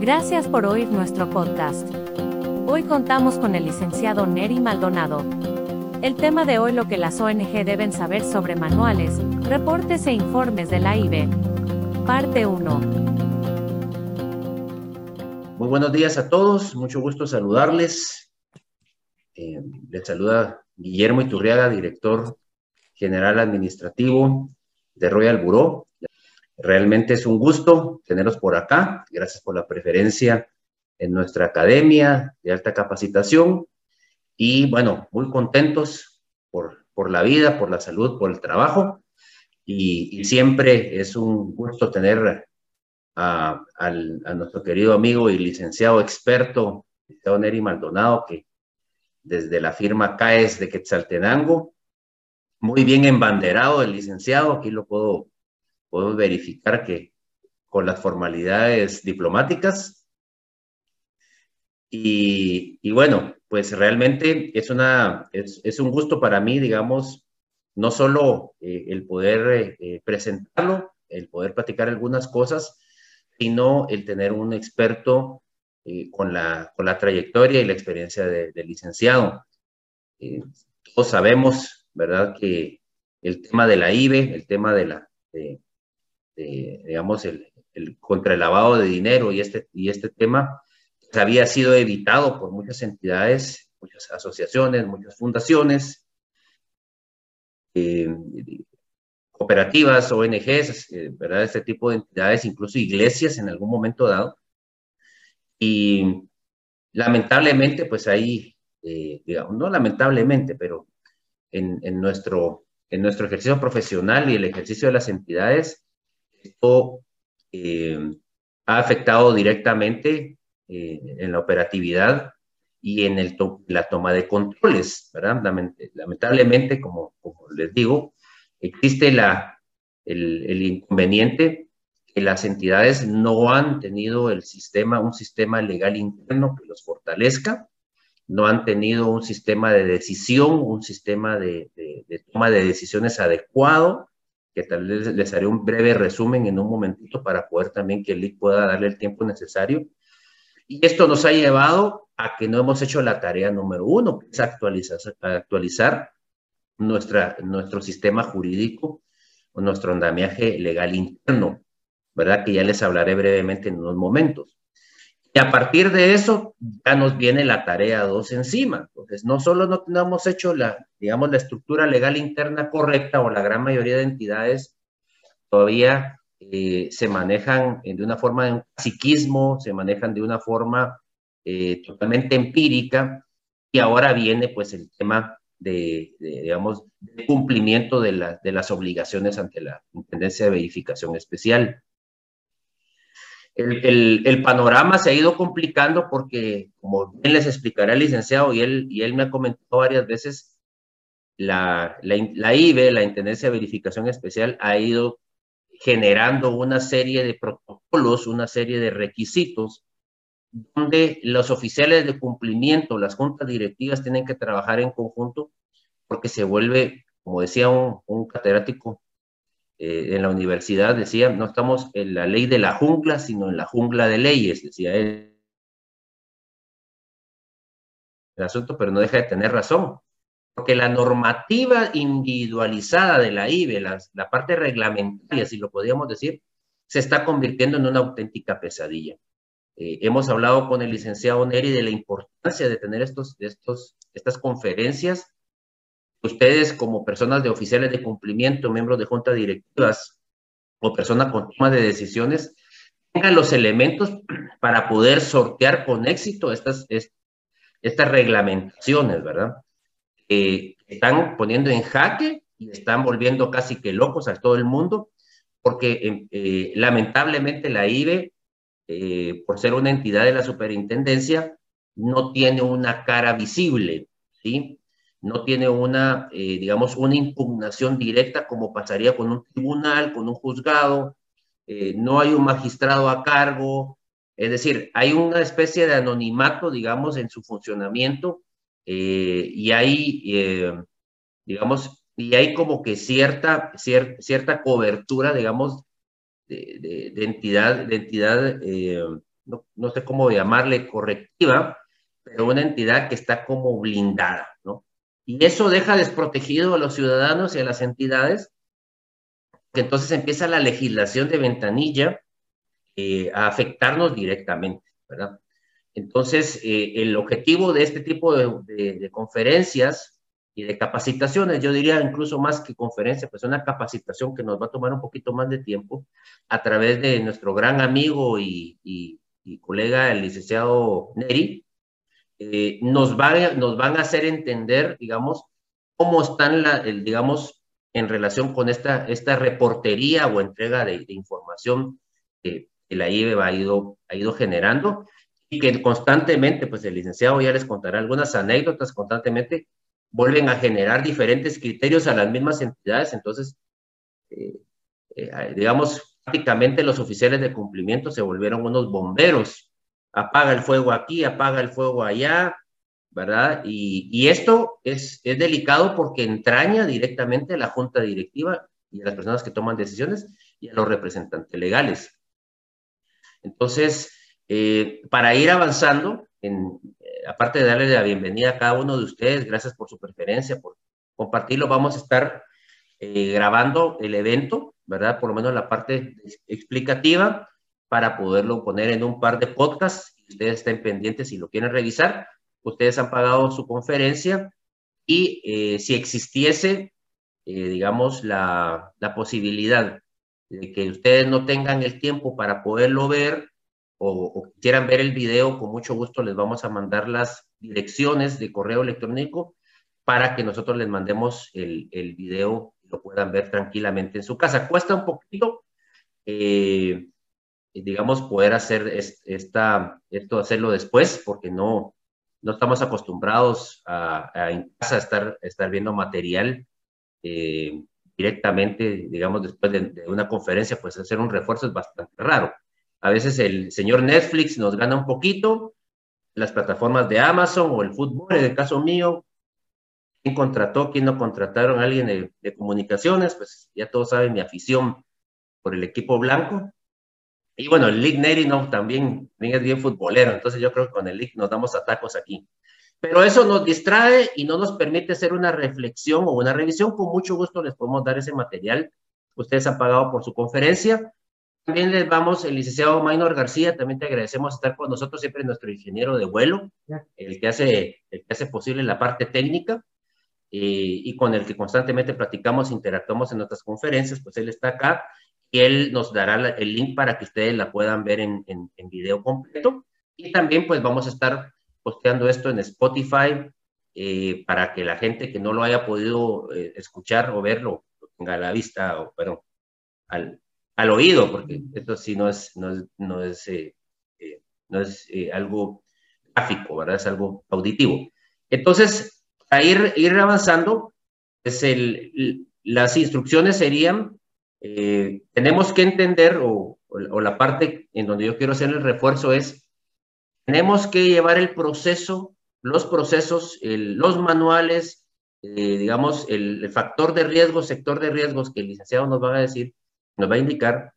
Gracias por oír nuestro podcast. Hoy contamos con el licenciado Neri Maldonado. El tema de hoy lo que las ONG deben saber sobre manuales, reportes e informes de la IBE. Parte 1. Muy buenos días a todos, mucho gusto saludarles. Eh, les saluda Guillermo Iturriaga, director general administrativo de Royal Bureau. Realmente es un gusto tenerlos por acá. Gracias por la preferencia en nuestra academia de alta capacitación. Y bueno, muy contentos por, por la vida, por la salud, por el trabajo. Y, siempre es un gusto tener a, nuestro querido amigo y licenciado experto, licenciado Neri Maldonado, que desde la firma CAES de Quetzaltenango, muy bien embanderado el licenciado, aquí lo puedo, puedo verificar que con las formalidades diplomáticas. Y, y bueno, pues realmente es, una, es, es, un gusto para mí, digamos, no solo eh, el poder eh, presentarlo, el poder platicar algunas cosas, sino el tener un experto eh, con, la, con la trayectoria y la experiencia del de licenciado. todos sabemos ¿verdad? Que el tema de la IBE, el tema de la, de, digamos, el, el, contra el lavado de dinero y este, y este tema pues, había sido evitado por muchas entidades, muchas asociaciones, muchas fundaciones, eh, cooperativas, ONGs, eh, ¿verdad? Este tipo de entidades, incluso iglesias en algún momento dado. Y lamentablemente, pues ahí, eh, digamos, no lamentablemente, pero en, nuestro, en nuestro ejercicio profesional y el ejercicio de las entidades, esto eh, ha afectado directamente eh, en la operatividad y en la toma de controles, ¿verdad? Lamentablemente, como, como les digo, existe el, inconveniente que las entidades no han tenido el sistema, un sistema legal interno que los fortalezca no han tenido un sistema de decisión, un sistema de, toma de decisiones adecuado, que tal vez les haré un breve resumen en un momentito para poder también que el LIC pueda darle el tiempo necesario. Y esto nos ha llevado a que no hemos hecho la tarea número uno, que es actualizar, actualizar nuestra, nuestro sistema jurídico, nuestro andamiaje legal interno, ¿verdad? Que ya les hablaré brevemente en unos momentos. Y a partir de eso ya nos viene la tarea dos encima. Entonces, no solo no, hemos hecho la, digamos, la estructura legal interna correcta o la gran mayoría de entidades todavía eh, se manejan de una forma de un psiquismo, se manejan de una forma eh, totalmente empírica y ahora viene pues el tema de, digamos, de cumplimiento de, de las obligaciones ante la Intendencia de Verificación Especial el, panorama se ha ido complicando porque, como bien les explicará el licenciado, y él, me ha comentado varias veces, la, la, IBE, la Intendencia de Verificación Especial, ha ido generando una serie de protocolos, una serie de requisitos, donde los oficiales de cumplimiento, las juntas directivas tienen que trabajar en conjunto porque se vuelve, como decía un catedrático eh, en la universidad decía, no estamos en la ley de la jungla, sino en la jungla de leyes, decía él. El asunto, pero no deja de tener razón, porque la normativa individualizada de la IBE, la, la parte reglamentaria, si lo podríamos decir, se está convirtiendo en una auténtica pesadilla. Eh, hemos hablado con el licenciado Neri de la importancia de tener estos, estos, estas conferencias ustedes como personas de oficiales de cumplimiento, miembros de juntas directivas o personas con toma de decisiones, tengan los elementos para poder sortear con éxito estas, estas reglamentaciones, ¿verdad? que están poniendo en jaque y están volviendo casi que locos a todo el mundo, porque eh, eh, lamentablemente la IBE, eh, por ser una entidad de la superintendencia, no tiene una cara visible, ¿sí? No tiene una, eh, digamos, una impugnación directa como pasaría con un tribunal, con un juzgado, eh, no hay un magistrado a cargo, es decir, hay una especie de anonimato, digamos, en su funcionamiento eh, y hay, digamos, y hay como que cierta, cierta cobertura, digamos, de, de, entidad, de entidad no, no sé cómo llamarle correctiva, pero una entidad que está como blindada, ¿no? Y eso deja desprotegido a los ciudadanos y a las entidades, que entonces empieza la legislación de ventanilla eh, a afectarnos directamente, ¿verdad? Entonces, eh, el objetivo de este tipo de, conferencias y de capacitaciones, yo diría incluso más que conferencia, pues una capacitación que nos va a tomar un poquito más de tiempo a través de nuestro gran amigo y, colega, el licenciado Neri, eh, nos, va, nos van a hacer entender, digamos, cómo están, la, el, digamos, en relación con esta, esta reportería o entrega de, información que, la IBE ha ido, ha ido generando y que constantemente, pues el licenciado ya les contará algunas anécdotas, constantemente vuelven a generar diferentes criterios a las mismas entidades, entonces, eh, eh, digamos, prácticamente los oficiales de cumplimiento se volvieron unos bomberos, apaga el fuego aquí, apaga el fuego allá, ¿verdad? Y, esto es, delicado porque entraña directamente a la junta directiva y a las personas que toman decisiones y a los representantes legales. Entonces, eh, para ir avanzando, eh, aparte de darle la bienvenida a cada uno de ustedes, gracias por su preferencia, por compartirlo, vamos a estar eh, grabando el evento, ¿verdad? Por lo menos la parte explicativa, para poderlo poner en un par de podcasts. Ustedes estén pendientes si lo quieren revisar. Ustedes han pagado su conferencia y si existiese, digamos, la, la posibilidad de que ustedes no tengan el tiempo para poderlo ver o, quieran ver el video, con mucho gusto les vamos a mandar las direcciones de correo electrónico para que nosotros les mandemos el, el video y lo puedan ver tranquilamente en su casa. Cuesta un poquito, eh, digamos, poder hacer esta, esto, hacerlo después, porque no, no estamos acostumbrados a, casa estar, estar viendo material eh, directamente, digamos, después de, de, una conferencia, pues hacer un refuerzo es bastante raro. A veces el señor Netflix nos gana un poquito, las plataformas de Amazon o el fútbol, en el caso mío, quién contrató, quién no contrataron a alguien de, comunicaciones, pues ya todos saben mi afición por el equipo blanco. Y bueno, el League Neri no, también, también es bien futbolero, entonces yo creo que con el League nos damos atacos aquí. Pero eso nos distrae y no nos permite hacer una reflexión o una revisión. Con mucho gusto les podemos dar ese material. Ustedes han pagado por su conferencia. También les vamos, el licenciado Maynor García, también te agradecemos estar con nosotros, siempre nuestro ingeniero de vuelo, el que hace, el que hace posible la parte técnica eh, y con el que constantemente platicamos, interactuamos en nuestras conferencias, pues él está acá y él nos dará el link para que ustedes la puedan ver en, en, video completo. Y también pues vamos a estar posteando esto en Spotify eh, para que la gente que no lo haya podido eh, escuchar o verlo, lo tenga la vista, o, perdón, al, al oído, porque esto sí no es, no es, no es, eh, eh, no es eh, algo gráfico, ¿verdad? Es algo auditivo. Entonces, a ir, ir avanzando, es el, las instrucciones serían, tenemos que entender, o, o, la parte en donde yo quiero hacer el refuerzo es, tenemos que llevar el proceso, los procesos, los manuales, digamos, el, el, factor de riesgo, sector de riesgos que el licenciado nos va a decir, nos va a indicar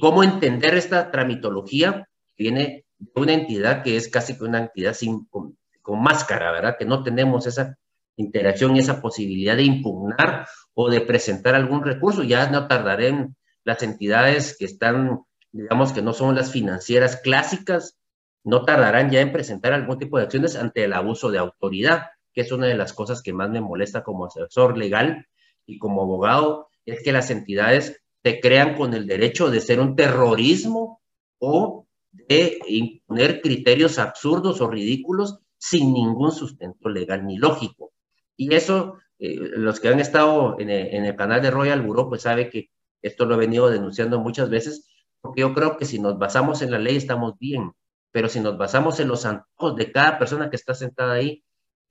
cómo entender esta tramitología que viene de una entidad que es casi que una entidad sin, con, máscara, ¿verdad? Que no tenemos esa interacción y esa posibilidad de impugnar o de presentar algún recurso. Ya no tardaré en las entidades que están, digamos que no son las financieras clásicas, no tardarán ya en presentar algún tipo de acciones ante el abuso de autoridad, que es una de las cosas que más me molesta como asesor legal y como abogado, es que las entidades se crean con el derecho de ser un terrorismo o de imponer criterios absurdos o ridículos sin ningún sustento legal ni lógico. Y eso, eh, los que han estado en el, canal de Royal Bureau, pues sabe que esto lo he venido denunciando muchas veces, porque yo creo que si nos basamos en la ley estamos bien, pero si nos basamos en los antojos de cada persona que está sentada ahí,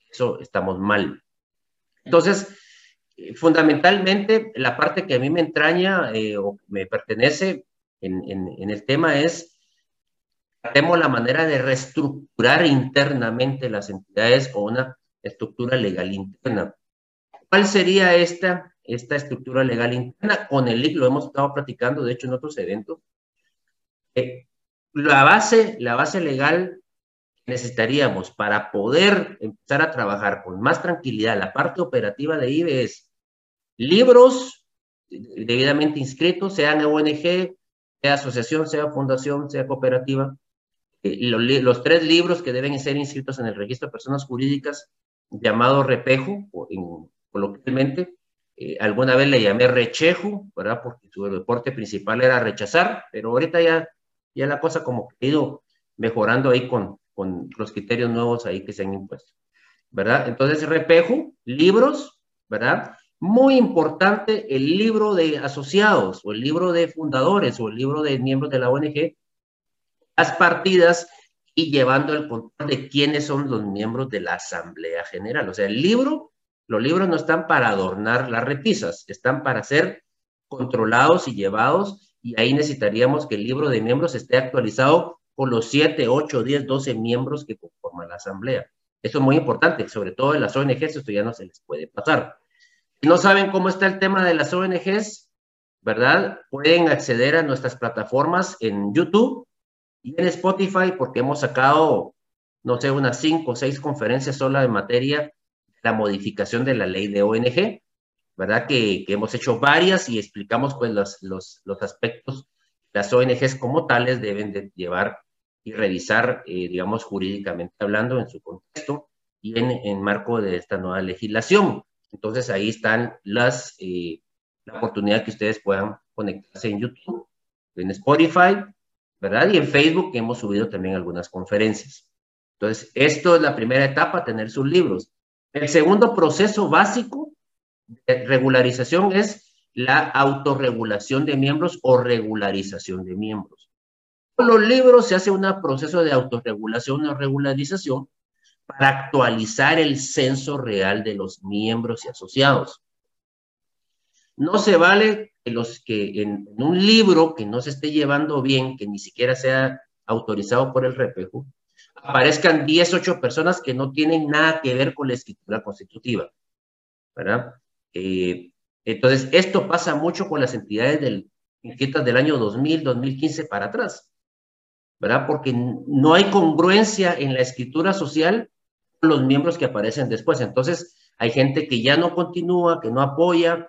eso estamos mal. Entonces, fundamentalmente, la parte que a mí me entraña eh, o me pertenece en, el tema es, tenemos la manera de reestructurar internamente las entidades con una estructura legal interna. ¿Cuál sería esta, esta estructura legal interna? Con el LIC lo hemos estado platicando, de hecho, en otros eventos. Eh, la base, la base legal que necesitaríamos para poder empezar a trabajar con más tranquilidad la parte operativa de IBE es libros debidamente inscritos, sean ONG, sea asociación, sea fundación, sea cooperativa, eh, los, tres libros que deben ser inscritos en el registro de personas jurídicas, llamado repejo, coloquialmente, eh, alguna vez le llamé rechejo, ¿verdad? Porque su deporte principal era rechazar, pero ahorita ya, ya la cosa como que ha ido mejorando ahí con, con los criterios nuevos ahí que se han impuesto, ¿verdad? Entonces, repejo, libros, ¿verdad? Muy importante el libro de asociados o el libro de fundadores o el libro de miembros de la ONG, las partidas y llevando el control de quiénes son los miembros de la Asamblea General. O sea, el libro, los libros no están para adornar las repisas, están para ser controlados y llevados y ahí necesitaríamos que el libro de miembros esté actualizado con los 7, 8, 10, 12 miembros que conforman la Asamblea. Eso es muy importante, sobre todo en las ONGs, esto ya no se les puede pasar. Si no saben cómo está el tema de las ONGs, ¿verdad? Pueden acceder a nuestras plataformas en YouTube y en Spotify porque hemos sacado, no sé, unas cinco o seis conferencias solo en materia de la modificación de la ley de ONG, ¿verdad? Que, hemos hecho varias y explicamos pues los, los, los aspectos las ONGs como tales deben de llevar y revisar, eh, digamos, jurídicamente hablando en su contexto y en, en marco de esta nueva legislación. Entonces ahí están las, eh, la oportunidad que ustedes puedan conectarse en YouTube, en Spotify, ¿verdad? Y en Facebook que hemos subido también algunas conferencias. Entonces, esto es la primera etapa, tener sus libros. El segundo proceso básico de regularización es la autorregulación de miembros o regularización de miembros. Con los libros se hace un proceso de autorregulación o regularización para actualizar el censo real de los miembros y asociados. No se vale que los que en, un libro que no se esté llevando bien, que ni siquiera sea autorizado por el repejo, aparezcan 10, 8 personas que no tienen nada que ver con la escritura constitutiva. ¿verdad? Eh, entonces, esto pasa mucho con las entidades del, del año 2000, 2015 para atrás, ¿verdad? Porque no hay congruencia en la escritura social los miembros que aparecen después. Entonces, hay gente que ya no continúa, que no apoya,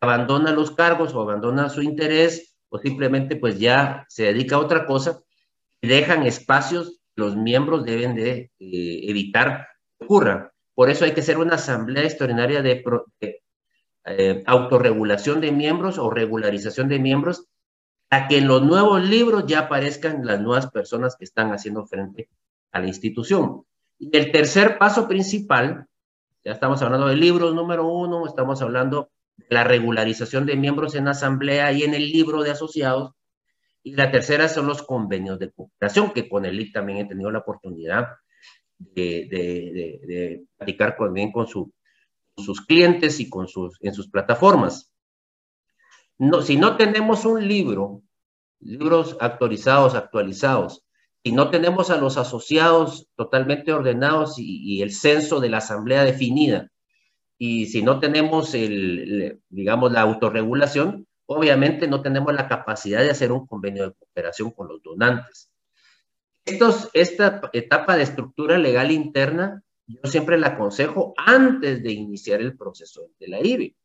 abandona los cargos o abandona su interés o simplemente pues ya se dedica a otra cosa y dejan espacios los miembros deben de eh, evitar que ocurra. Por eso hay que hacer una asamblea extraordinaria de, eh, autorregulación de miembros o regularización de miembros a que en los nuevos libros ya aparezcan las nuevas personas que están haciendo frente a la institución. Y el tercer paso principal, ya estamos hablando de libros número uno, estamos hablando de la regularización de miembros en asamblea y en el libro de asociados. Y la tercera son los convenios de cooperación, que con el IC también he tenido la oportunidad de, de, de, platicar también con, su, sus clientes y con sus, en sus plataformas. No, si no tenemos un libro, libros actualizados, actualizados, si no tenemos a los asociados totalmente ordenados y, el censo de la asamblea definida, y si no tenemos, el, digamos, la autorregulación, obviamente no tenemos la capacidad de hacer un convenio de cooperación con los donantes. Estos, esta etapa de estructura legal interna, yo siempre la aconsejo antes de iniciar el proceso de la IBE,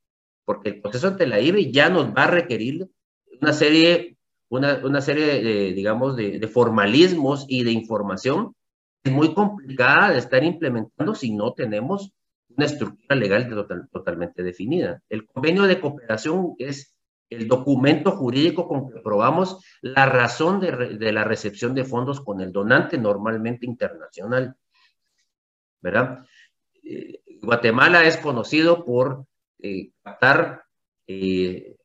porque el proceso de la IBE ya nos va a requerir una serie una, serie, de, digamos, de, formalismos y de información es muy complicada de estar implementando si no tenemos una estructura legal totalmente definida. El convenio de cooperación es el documento jurídico con que probamos la razón de, la recepción de fondos con el donante normalmente internacional. ¿Verdad? Eh, Guatemala es conocido por eh, captar eh,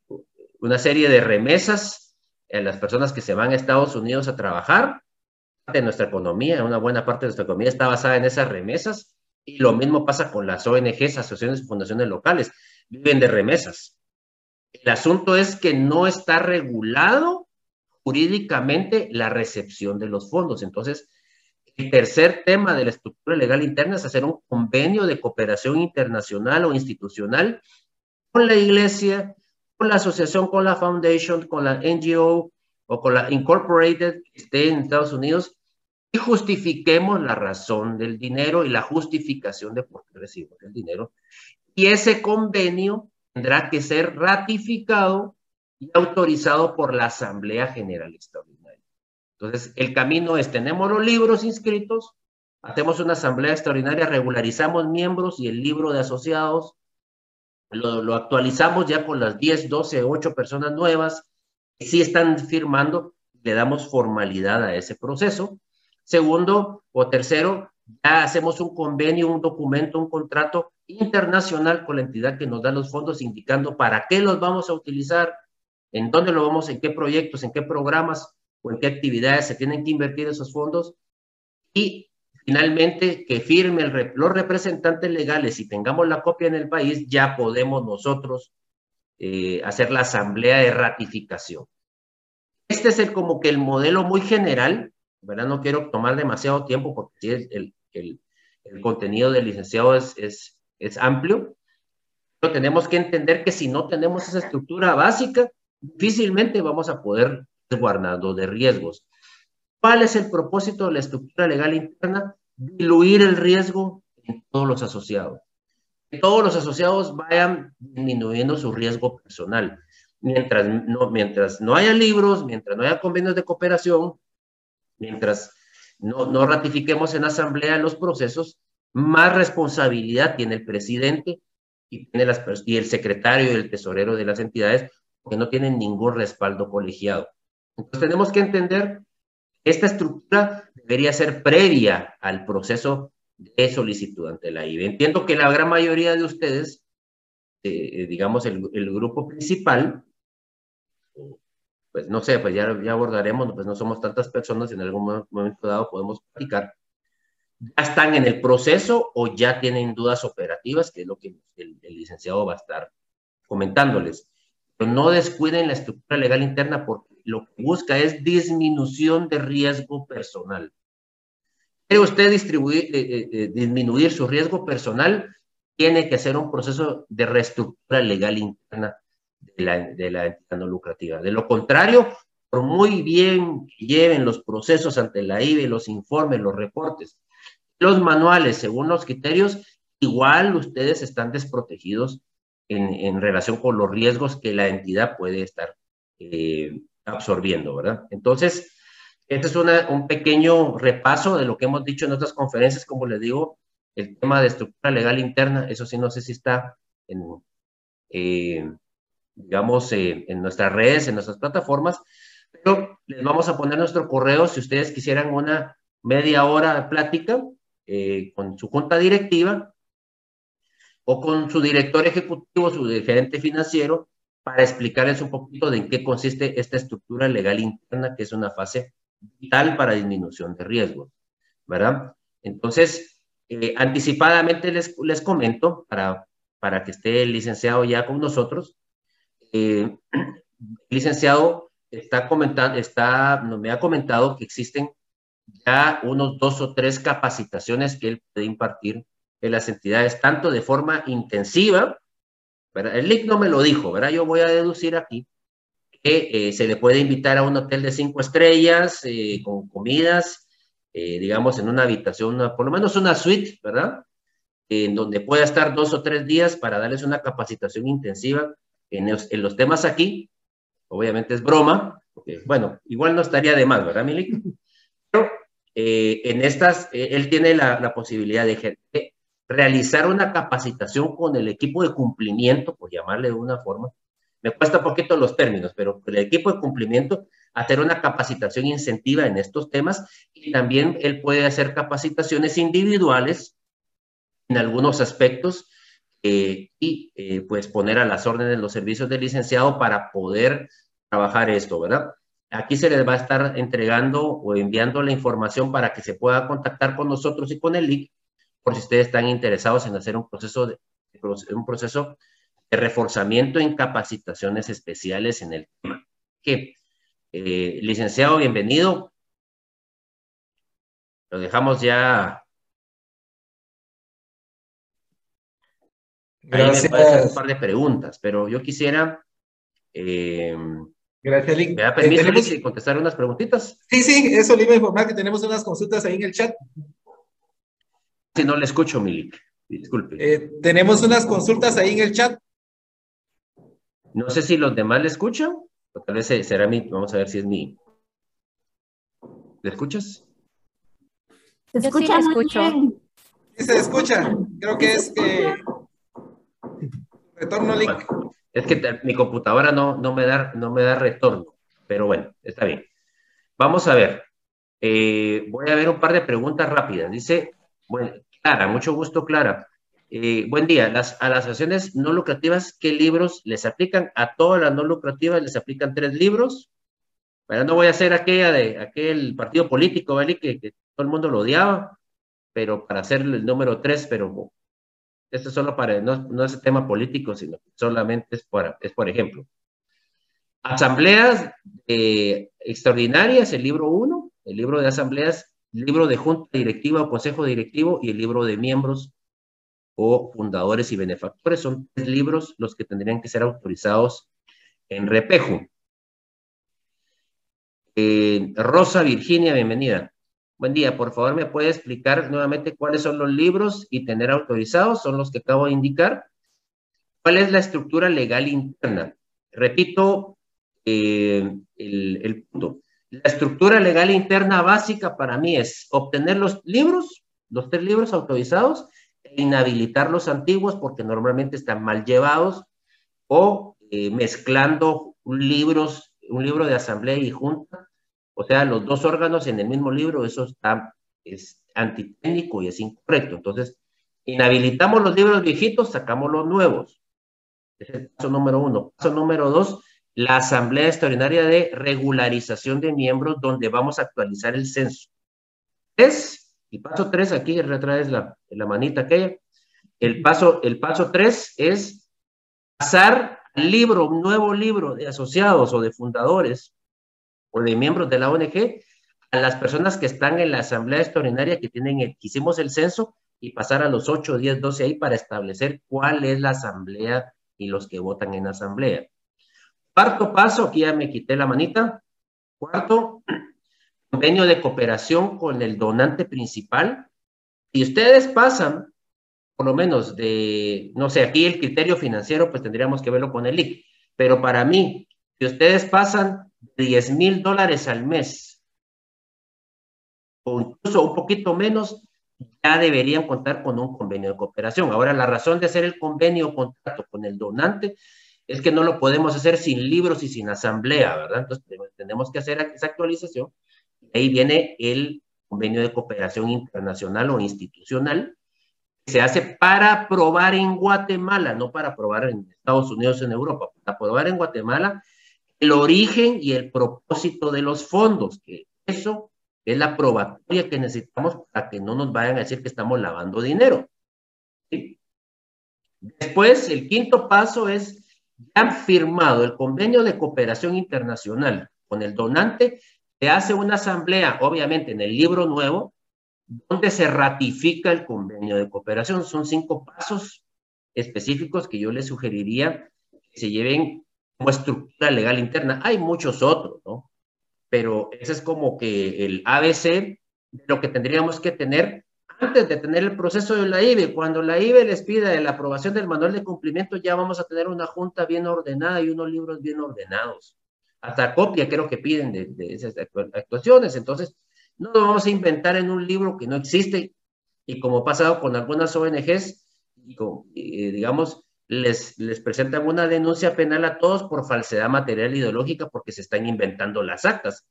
una serie de remesas en las personas que se van a Estados Unidos a trabajar, de nuestra economía, una buena parte de nuestra economía está basada en esas remesas, y lo mismo pasa con las ONGs, asociaciones y fundaciones locales, viven de remesas. El asunto es que no está regulado jurídicamente la recepción de los fondos. Entonces, el tercer tema de la estructura legal interna es hacer un convenio de cooperación internacional o institucional con la iglesia, con la asociación, con la foundation, con la NGO, o con la Incorporated que esté en Estados Unidos y justifiquemos la razón del dinero y la justificación de por qué recibo el dinero. Y ese convenio tendrá que ser ratificado y autorizado por la Asamblea General Extraordinaria. Entonces, el camino es, tenemos los libros inscritos, hacemos una asamblea extraordinaria, regularizamos miembros y el libro de asociados, lo, actualizamos ya con las 10, 12, 8 personas nuevas que sí están firmando, le damos formalidad a ese proceso. Segundo o tercero, ya hacemos un convenio, un documento, un contrato internacional con la entidad que nos da los fondos indicando para qué los vamos a utilizar, en dónde lo vamos, en qué proyectos, en qué programas o en qué actividades se tienen que invertir esos fondos. Y finalmente, que firme los representantes legales y tengamos la copia en el país, ya podemos nosotros eh, hacer la asamblea de ratificación. Este es el, como que el modelo muy general, ¿verdad? No quiero tomar demasiado tiempo porque el, el, el contenido del licenciado es, es, es amplio, pero tenemos que entender que si no tenemos esa estructura básica, difícilmente vamos a poder resguardando de riesgos. ¿Cuál es el propósito de la estructura legal interna? Diluir el riesgo en todos los asociados. Que todos los asociados vayan disminuyendo su riesgo personal. Mientras no, mientras no haya libros, mientras no haya convenios de cooperación, mientras no, no ratifiquemos en asamblea los procesos, más responsabilidad tiene el presidente y, tiene las, y el secretario y el tesorero de las entidades que no tienen ningún respaldo colegiado. Entonces tenemos que entender que esta estructura debería ser previa al proceso de solicitud ante la IBE. Entiendo que la gran mayoría de ustedes, eh, digamos el, el, grupo principal, pues no sé, pues ya, ya abordaremos, pues no somos tantas personas, en algún momento dado podemos platicar, ya están en el proceso o ya tienen dudas operativas, que es lo que el, el licenciado va a estar comentándoles. Pero no descuiden la estructura legal interna porque lo que busca es disminución de riesgo personal. ¿Quiere usted distribuir, eh, eh, eh, disminuir su riesgo personal? Tiene que hacer un proceso de reestructura legal interna de la, de la entidad no lucrativa. De lo contrario, por muy bien que lleven los procesos ante la IBE, los informes, los reportes, los manuales según los criterios, igual ustedes están desprotegidos en, relación con los riesgos que la entidad puede estar eh, absorbiendo, ¿verdad? Entonces, este es un pequeño repaso de lo que hemos dicho en otras conferencias, como les digo, el tema de estructura legal interna, eso sí no sé si está en, eh, digamos, eh, en nuestras redes, en nuestras plataformas, pero les vamos a poner nuestro correo si ustedes quisieran una media hora de plática eh, con su junta directiva o con su director ejecutivo, su gerente financiero, para explicarles un poquito de en qué consiste esta estructura legal interna, que es una fase vital para disminución de riesgos, ¿verdad? Entonces, eh, anticipadamente les, les comento, para, para que esté el licenciado ya con nosotros, eh, el licenciado está comentando, está, me ha comentado que existen ya unos dos o tres capacitaciones que él puede impartir en las entidades, tanto de forma intensiva, ¿verdad? el LIC no me lo dijo, ¿verdad? Yo voy a deducir aquí que eh, se le puede invitar a un hotel de cinco estrellas eh, con comidas, eh, digamos, en una habitación, por lo menos una suite, ¿verdad? En donde pueda estar dos o tres días para darles una capacitación intensiva en los, en los temas aquí, obviamente es broma, porque, bueno, igual no estaría de más, ¿verdad, Milik? Pero eh, en estas, eh, él tiene la, posibilidad de, realizar una capacitación con el equipo de cumplimiento, por llamarle de una forma. Me cuesta poquito los términos, pero el equipo de cumplimiento hacer una capacitación incentiva en estos temas y también él puede hacer capacitaciones individuales en algunos aspectos eh, y pues poner a las órdenes los servicios del licenciado para poder trabajar esto, ¿verdad? Aquí se les va a estar entregando o enviando la información para que se pueda contactar con nosotros y con el LIC por si ustedes están interesados en hacer un proceso de, un proceso de reforzamiento en capacitaciones especiales en el tema. Que, eh, licenciado, bienvenido. Lo dejamos ya Gracias. Ahí me puede hacer un par de preguntas, pero yo quisiera, eh, Gracias. ¿Me da permiso, eh, de contestar unas preguntitas? Sí, sí, eso le iba a informar que tenemos unas consultas ahí en el chat. Si no le escucho, Milik, disculpe. Eh, tenemos unas consultas ahí en el chat. No sé si los demás le escuchan, o tal vez será mi, vamos a ver si es mi. ¿Le escuchas? Se escucha, sí escucho. Sí, se escucha. Creo que es que. Retorno, Lick. Es que mi computadora no, no, me da, no me da retorno, pero bueno, está bien. Vamos a ver. Eh, voy a ver un par de preguntas rápidas. Dice, bueno, Clara, mucho gusto, Clara. Eh, buen día. A las asociaciones no lucrativas, ¿qué libros les aplican? A todas las no lucrativas les aplican tres libros. Bueno, no voy a hacer aquella de aquel partido político, ¿vale? Que, que todo el mundo lo odiaba, pero para hacer el número tres, pero esto es solo para, no, no es tema político, sino solamente es, para, es por ejemplo. Asambleas eh, extraordinarias, el libro 1, el libro de asambleas, libro de junta directiva o consejo directivo y el libro de miembros o fundadores y benefactores. Son tres libros los que tendrían que ser autorizados en Repejo. Eh, Rosa Virginia, bienvenida. Buen día, por favor, ¿me puede explicar nuevamente cuáles son los libros y tener autorizados? Son los que acabo de indicar. ¿Cuál es la estructura legal interna? Repito eh, el, punto. La estructura legal interna básica para mí es obtener los libros, los tres libros autorizados, e inhabilitar los antiguos porque normalmente están mal llevados o eh, mezclando libros, un libro de asamblea y junta o sea, los dos órganos en el mismo libro, eso está, es antitécnico y es incorrecto. Entonces, inhabilitamos los libros viejitos, sacamos los nuevos. Ese es el paso número uno. Paso número dos, la Asamblea Extraordinaria de Regularización de Miembros, donde vamos a actualizar el censo. Tres, y paso tres, aquí retraes la, la manita aquella. El paso, el paso tres es pasar libro, un nuevo libro de asociados o de fundadores, o de miembros de la ONG a las personas que están en la asamblea extraordinaria que tienen que hicimos el censo y pasar a los 8, 10, 12 ahí para establecer cuál es la asamblea y los que votan en asamblea. Cuarto paso, aquí ya me quité la manita. Cuarto, convenio de cooperación con el donante principal. Si ustedes pasan, por lo menos de, no sé, aquí el criterio financiero, pues tendríamos que verlo con el IC. Pero para mí, si ustedes pasan 10 mil dólares al mes, o incluso un poquito menos, ya deberían contar con un convenio de cooperación. Ahora, la razón de hacer el convenio o contrato con el donante es que no lo podemos hacer sin libros y sin asamblea, ¿verdad? Entonces, tenemos que hacer esa actualización. Ahí viene el convenio de cooperación internacional o institucional, que se hace para probar en Guatemala, no para probar en Estados Unidos en Europa, para probar en Guatemala el origen y el propósito de los fondos, que eso es la probatoria que necesitamos para que no nos vayan a decir que estamos lavando dinero. Después, el quinto paso es, ya han firmado el convenio de cooperación internacional con el donante, se hace una asamblea, obviamente en el libro nuevo, donde se ratifica el convenio de cooperación. Son cinco pasos específicos que yo les sugeriría que se lleven como estructura legal interna. Hay muchos otros, ¿no? Pero ese es como que el ABC de lo que tendríamos que tener antes de tener el proceso de la IBE. Cuando la IBE les pida la aprobación del manual de cumplimiento, ya vamos a tener una junta bien ordenada y unos libros bien ordenados. Hasta copia creo que piden de, esas actuaciones. Entonces, no lo vamos a inventar en un libro que no existe. Y como ha pasado con algunas ONGs, digamos, les, les presentan una denuncia penal a todos por falsedad material ideológica porque se están inventando las actas.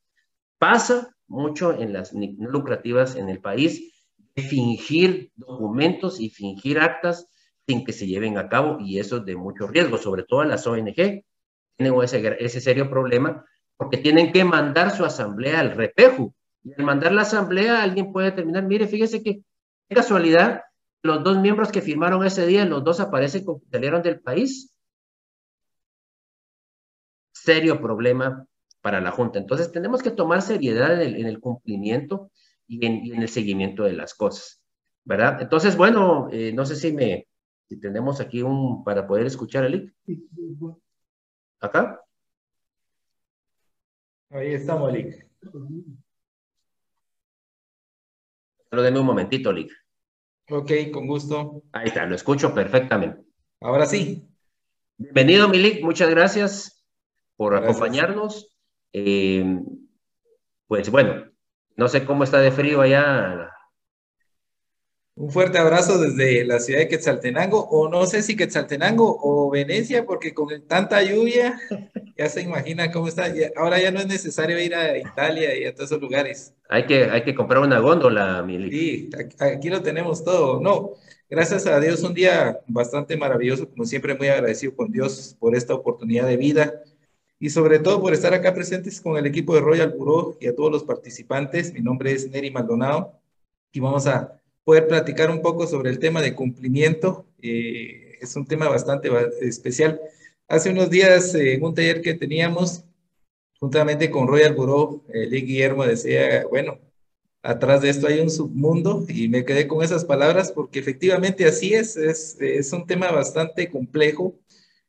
Pasa mucho en las lucrativas en el país de fingir documentos y fingir actas sin que se lleven a cabo y eso es de mucho riesgo, sobre todo las ONG tienen ese, ese serio problema porque tienen que mandar su asamblea al repejo y al mandar la asamblea alguien puede terminar, mire, fíjese que casualidad, los dos miembros que firmaron ese día, los dos aparecen como salieron del país. Serio problema para la Junta. Entonces, tenemos que tomar seriedad en el, cumplimiento y en, el seguimiento de las cosas, ¿verdad? Entonces, bueno, eh, no sé si me, si tenemos aquí un, para poder escuchar el link. ¿Acá? Ahí estamos, Lick. Solo denme un momentito, Lick. Ok, con gusto. Ahí está, lo escucho perfectamente. Ahora sí. Bienvenido, Milik, muchas gracias por acompañarnos. Eh, pues bueno, no sé cómo está de frío allá un fuerte abrazo desde la ciudad de Quetzaltenango, o no sé si Quetzaltenango o Venecia, porque con tanta lluvia ya se imagina cómo está. Ahora ya no es necesario ir a Italia y a todos esos lugares. Hay que, hay que comprar una góndola, Mili. Sí, aquí lo tenemos todo. No, gracias a Dios, un día bastante maravilloso, como siempre, muy agradecido con Dios por esta oportunidad de vida y sobre todo por estar acá presentes con el equipo de Royal Bureau y a todos los participantes. Mi nombre es Neri Maldonado y vamos a poder platicar un poco sobre el tema de cumplimiento. Eh, es un tema bastante especial. Hace unos días, eh, en un taller que teníamos, juntamente con Royal Bureau, eh, Lee Guillermo decía, bueno, atrás de esto hay un submundo y me quedé con esas palabras porque efectivamente así es, es, es un tema bastante complejo,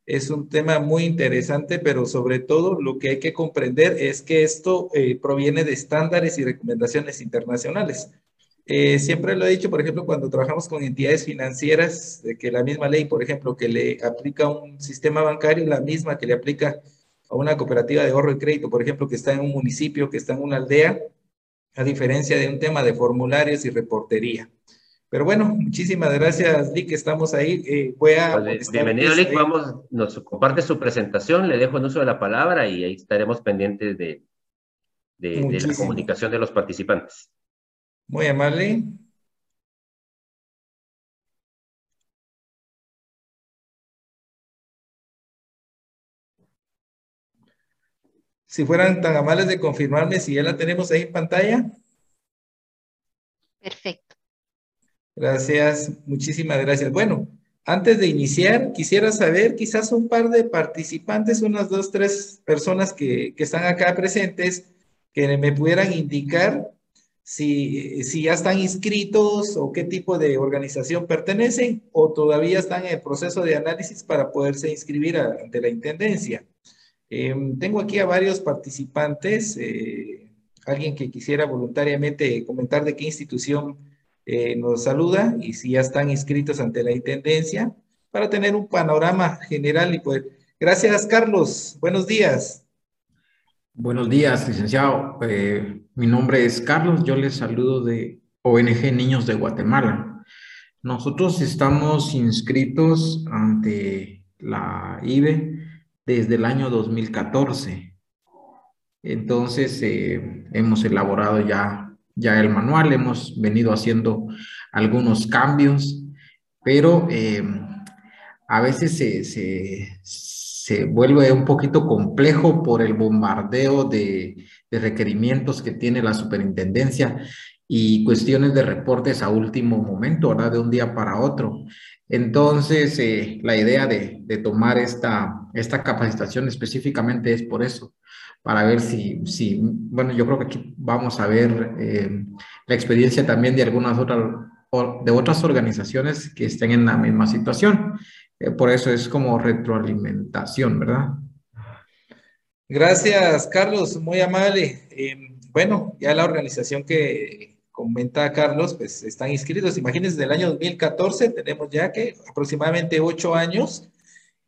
es un tema muy interesante, pero sobre todo lo que hay que comprender es que esto proviene de estándares y recomendaciones internacionales. Eh, siempre lo he dicho, por ejemplo, cuando trabajamos con entidades financieras, de que la misma ley, por ejemplo, que le aplica a un sistema bancario, la misma que le aplica a una cooperativa de ahorro y crédito, por ejemplo, que está en un municipio, que está en una aldea, a diferencia de un tema de formularios y reportería. Pero bueno, muchísimas gracias, Lick, estamos ahí. Eh, voy a bienvenido, Lick, vamos, nos comparte su presentación, le dejo el uso de la palabra y ahí estaremos pendientes de, de la comunicación de los participantes. Muy amable. Si fueran tan amables de confirmarme si ya la tenemos ahí en pantalla. Perfecto. Gracias, muchísimas gracias. Bueno, antes de iniciar, quisiera saber quizás un par de participantes, unas dos, tres personas que, que están acá presentes, que me pudieran indicar si, ya están inscritos o qué tipo de organización pertenecen o todavía están en el proceso de análisis para poderse inscribir ante la Intendencia. Em, tengo aquí a varios participantes, eh, alguien que quisiera voluntariamente comentar de qué institución eh, nos saluda y si ya están inscritos ante la Intendencia para tener un panorama general y poder. Gracias, Carlos. Buenos días. Buenos días, licenciado. Eh, mi nombre es Carlos, yo les saludo de ONG Niños de Guatemala. Nosotros estamos inscritos ante la IBE desde el año 2014. Entonces, eh, hemos elaborado ya, ya el manual, hemos venido haciendo algunos cambios, pero eh, a veces se, se se vuelve un poquito complejo por el bombardeo de, requerimientos que tiene la superintendencia y cuestiones de reportes a último momento, ¿verdad? De un día para otro. Entonces, eh, la idea de, tomar esta, esta capacitación específicamente es por eso, para ver si, si bueno, yo creo que aquí vamos a ver eh, la experiencia también de algunas otras, de otras organizaciones que estén en la misma situación. Eh, por eso es como retroalimentación, ¿verdad? Gracias, Carlos, muy amable. Eh, bueno, ya la organización que comenta Carlos, pues están inscritos. Imagínense, desde el año 2014 tenemos ya que aproximadamente ocho años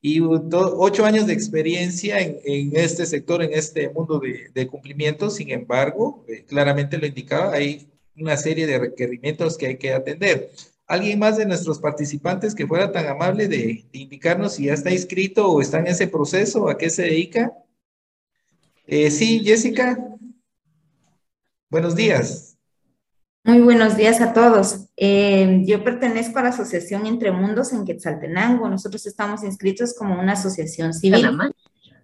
y ocho años de experiencia en, este sector, en este mundo de, cumplimiento. Sin embargo, eh, claramente lo indicaba, hay una serie de requerimientos que hay que atender. ¿Alguien más de nuestros participantes que fuera tan amable de, indicarnos si ya está inscrito o está en ese proceso, a qué se dedica? Eh, sí, Jessica. Buenos días. Muy buenos días a todos. Eh, yo pertenezco a la Asociación Entre Mundos en Quetzaltenango. Nosotros estamos inscritos como una asociación civil.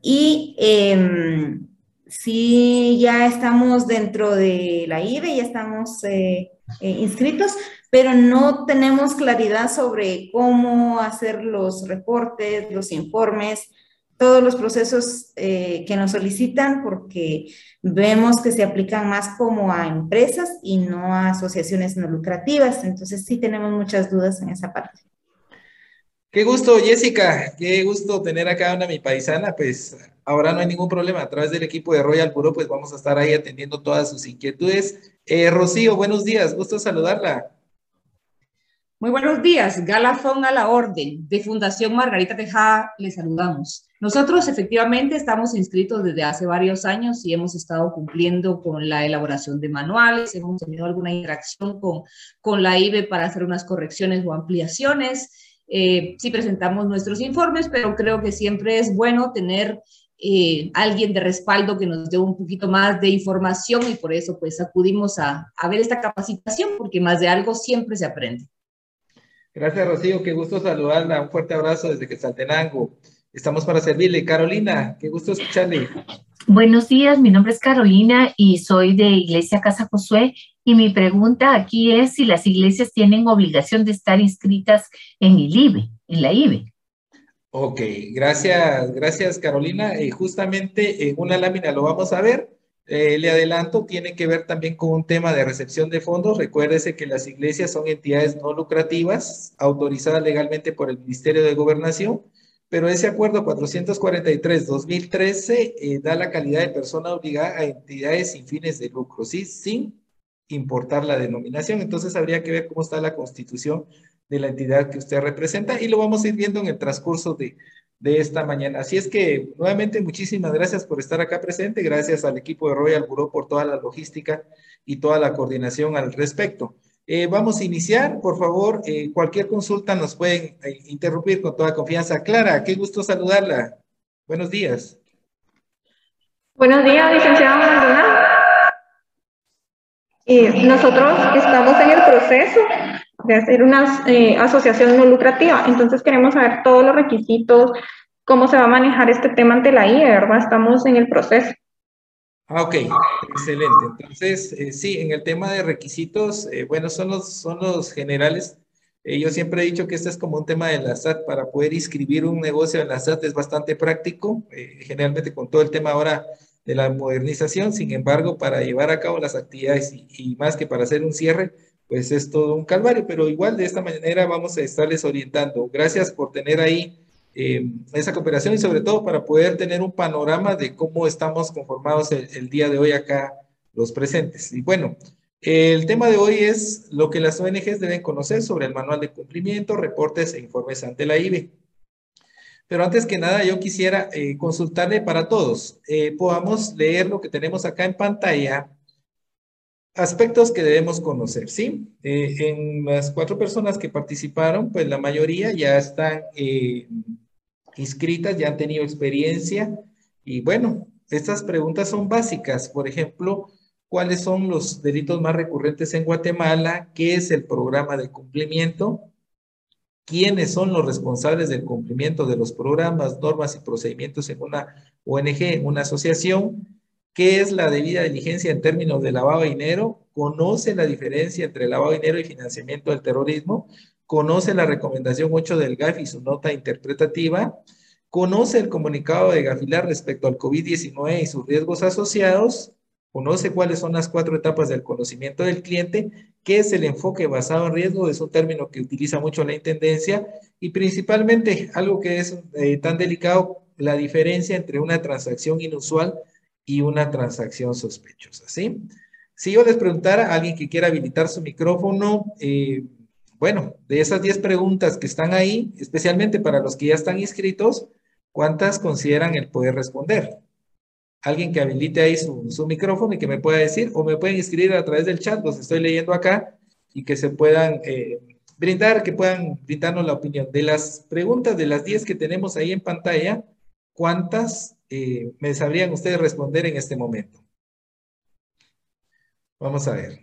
Y eh, sí, ya estamos dentro de la IBE, ya estamos eh, inscritos, pero no tenemos claridad sobre cómo hacer los reportes, los informes, todos los procesos eh, que nos solicitan, porque vemos que se aplican más como a empresas y no a asociaciones no lucrativas. Entonces sí tenemos muchas dudas en esa parte. Qué gusto, Jessica. Qué gusto tener acá una mi paisana. Pues ahora no hay ningún problema. A través del equipo de Royal Bureau, pues vamos a estar ahí atendiendo todas sus inquietudes. Eh, Rocío, buenos días. Gusto saludarla. Muy buenos días. Galafón a la orden. De Fundación Margarita Tejada, les saludamos. Nosotros efectivamente estamos inscritos desde hace varios años y hemos estado cumpliendo con la elaboración de manuales, hemos tenido alguna interacción con, con la IBE para hacer unas correcciones o ampliaciones eh, sí presentamos nuestros informes, pero creo que siempre es bueno tener eh, alguien de respaldo que nos dé un poquito más de información y por eso pues acudimos a, a ver esta capacitación porque más de algo siempre se aprende. Gracias Rocío, qué gusto saludarla, un fuerte abrazo desde Quetzaltenango. Estamos para servirle. Carolina, qué gusto escucharle. Buenos días, mi nombre es Carolina y soy de Iglesia Casa Josué y mi pregunta aquí es si las iglesias tienen obligación de estar inscritas en el IBE, en la IBE. Ok, gracias, gracias Carolina. Y justamente en una lámina lo vamos a ver. Eh, le adelanto, tiene que ver también con un tema de recepción de fondos. Recuérdese que las iglesias son entidades no lucrativas, autorizadas legalmente por el Ministerio de Gobernación pero ese acuerdo 443-2013 eh, da la calidad de persona obligada a entidades sin fines de lucro, ¿sí? Sin importar la denominación. Entonces habría que ver cómo está la constitución de la entidad que usted representa y lo vamos a ir viendo en el transcurso de, de esta mañana. Así es que nuevamente muchísimas gracias por estar acá presente, gracias al equipo de Royal Bureau por toda la logística y toda la coordinación al respecto. Eh, vamos a iniciar, por favor, eh, cualquier consulta nos pueden eh, interrumpir con toda confianza. Clara, qué gusto saludarla. Buenos días. Buenos días, licenciado Maldonado. nosotros estamos en el proceso de hacer una asociación no lucrativa, entonces queremos saber todos los requisitos, cómo se va a manejar este tema ante la IE, ¿verdad? Estamos en el proceso. Ah, ok, excelente. Entonces, eh, sí, en el tema de requisitos, eh, bueno, son los, son los generales. Eh, yo siempre he dicho que este es como un tema de la SAT, para poder inscribir un negocio en la SAT es bastante práctico, generalmente con todo el tema ahora de la modernización, sin embargo, para llevar a cabo las actividades y, y más que para hacer un cierre, pues es todo un calvario, pero igual de esta manera vamos a estarles orientando. Gracias por tener ahí eh, esa cooperación y sobre todo para poder tener un panorama de cómo estamos conformados el, día de hoy acá los presentes. Y bueno, el tema de hoy es lo que las ONGs deben conocer sobre el manual de cumplimiento, reportes e informes ante la IBE. Pero antes que nada, yo quisiera eh, consultarle para todos. Eh, podamos leer lo que tenemos acá en pantalla. Aspectos que debemos conocer, ¿sí? en las cuatro personas que participaron, pues la mayoría ya están inscritas, ya han tenido experiencia y bueno, estas preguntas son básicas. Por ejemplo, ¿cuáles son los delitos más recurrentes en Guatemala? ¿Qué es el programa de cumplimiento? ¿Quiénes son los responsables del cumplimiento de los programas, normas y procedimientos en una ONG, en una asociación? ¿Qué es la debida diligencia en términos de lavado de dinero? ¿Conoce la diferencia entre lavado de dinero y financiamiento del terrorismo? conoce la recomendación 8 del GAF y su nota interpretativa, conoce el comunicado de Gafilar respecto al COVID-19 y sus riesgos asociados, conoce cuáles son las cuatro etapas del conocimiento del cliente, qué es el enfoque basado en riesgo, es un término que utiliza mucho la Intendencia, y principalmente algo que es eh, tan delicado, la diferencia entre una transacción inusual y una transacción sospechosa, ¿sí? Si yo les preguntara a alguien que quiera habilitar su micrófono, eh, bueno, de esas 10 preguntas que están ahí, especialmente para los que ya están inscritos, ¿cuántas consideran el poder responder? Alguien que habilite ahí su, micrófono y que me pueda decir, o me pueden escribir a través del chat, los estoy leyendo acá, y que se puedan eh, brindar, que puedan brindarnos la opinión. De las preguntas, de las 10 que tenemos ahí en pantalla, ¿cuántas eh, me sabrían ustedes responder en este momento? Vamos a ver.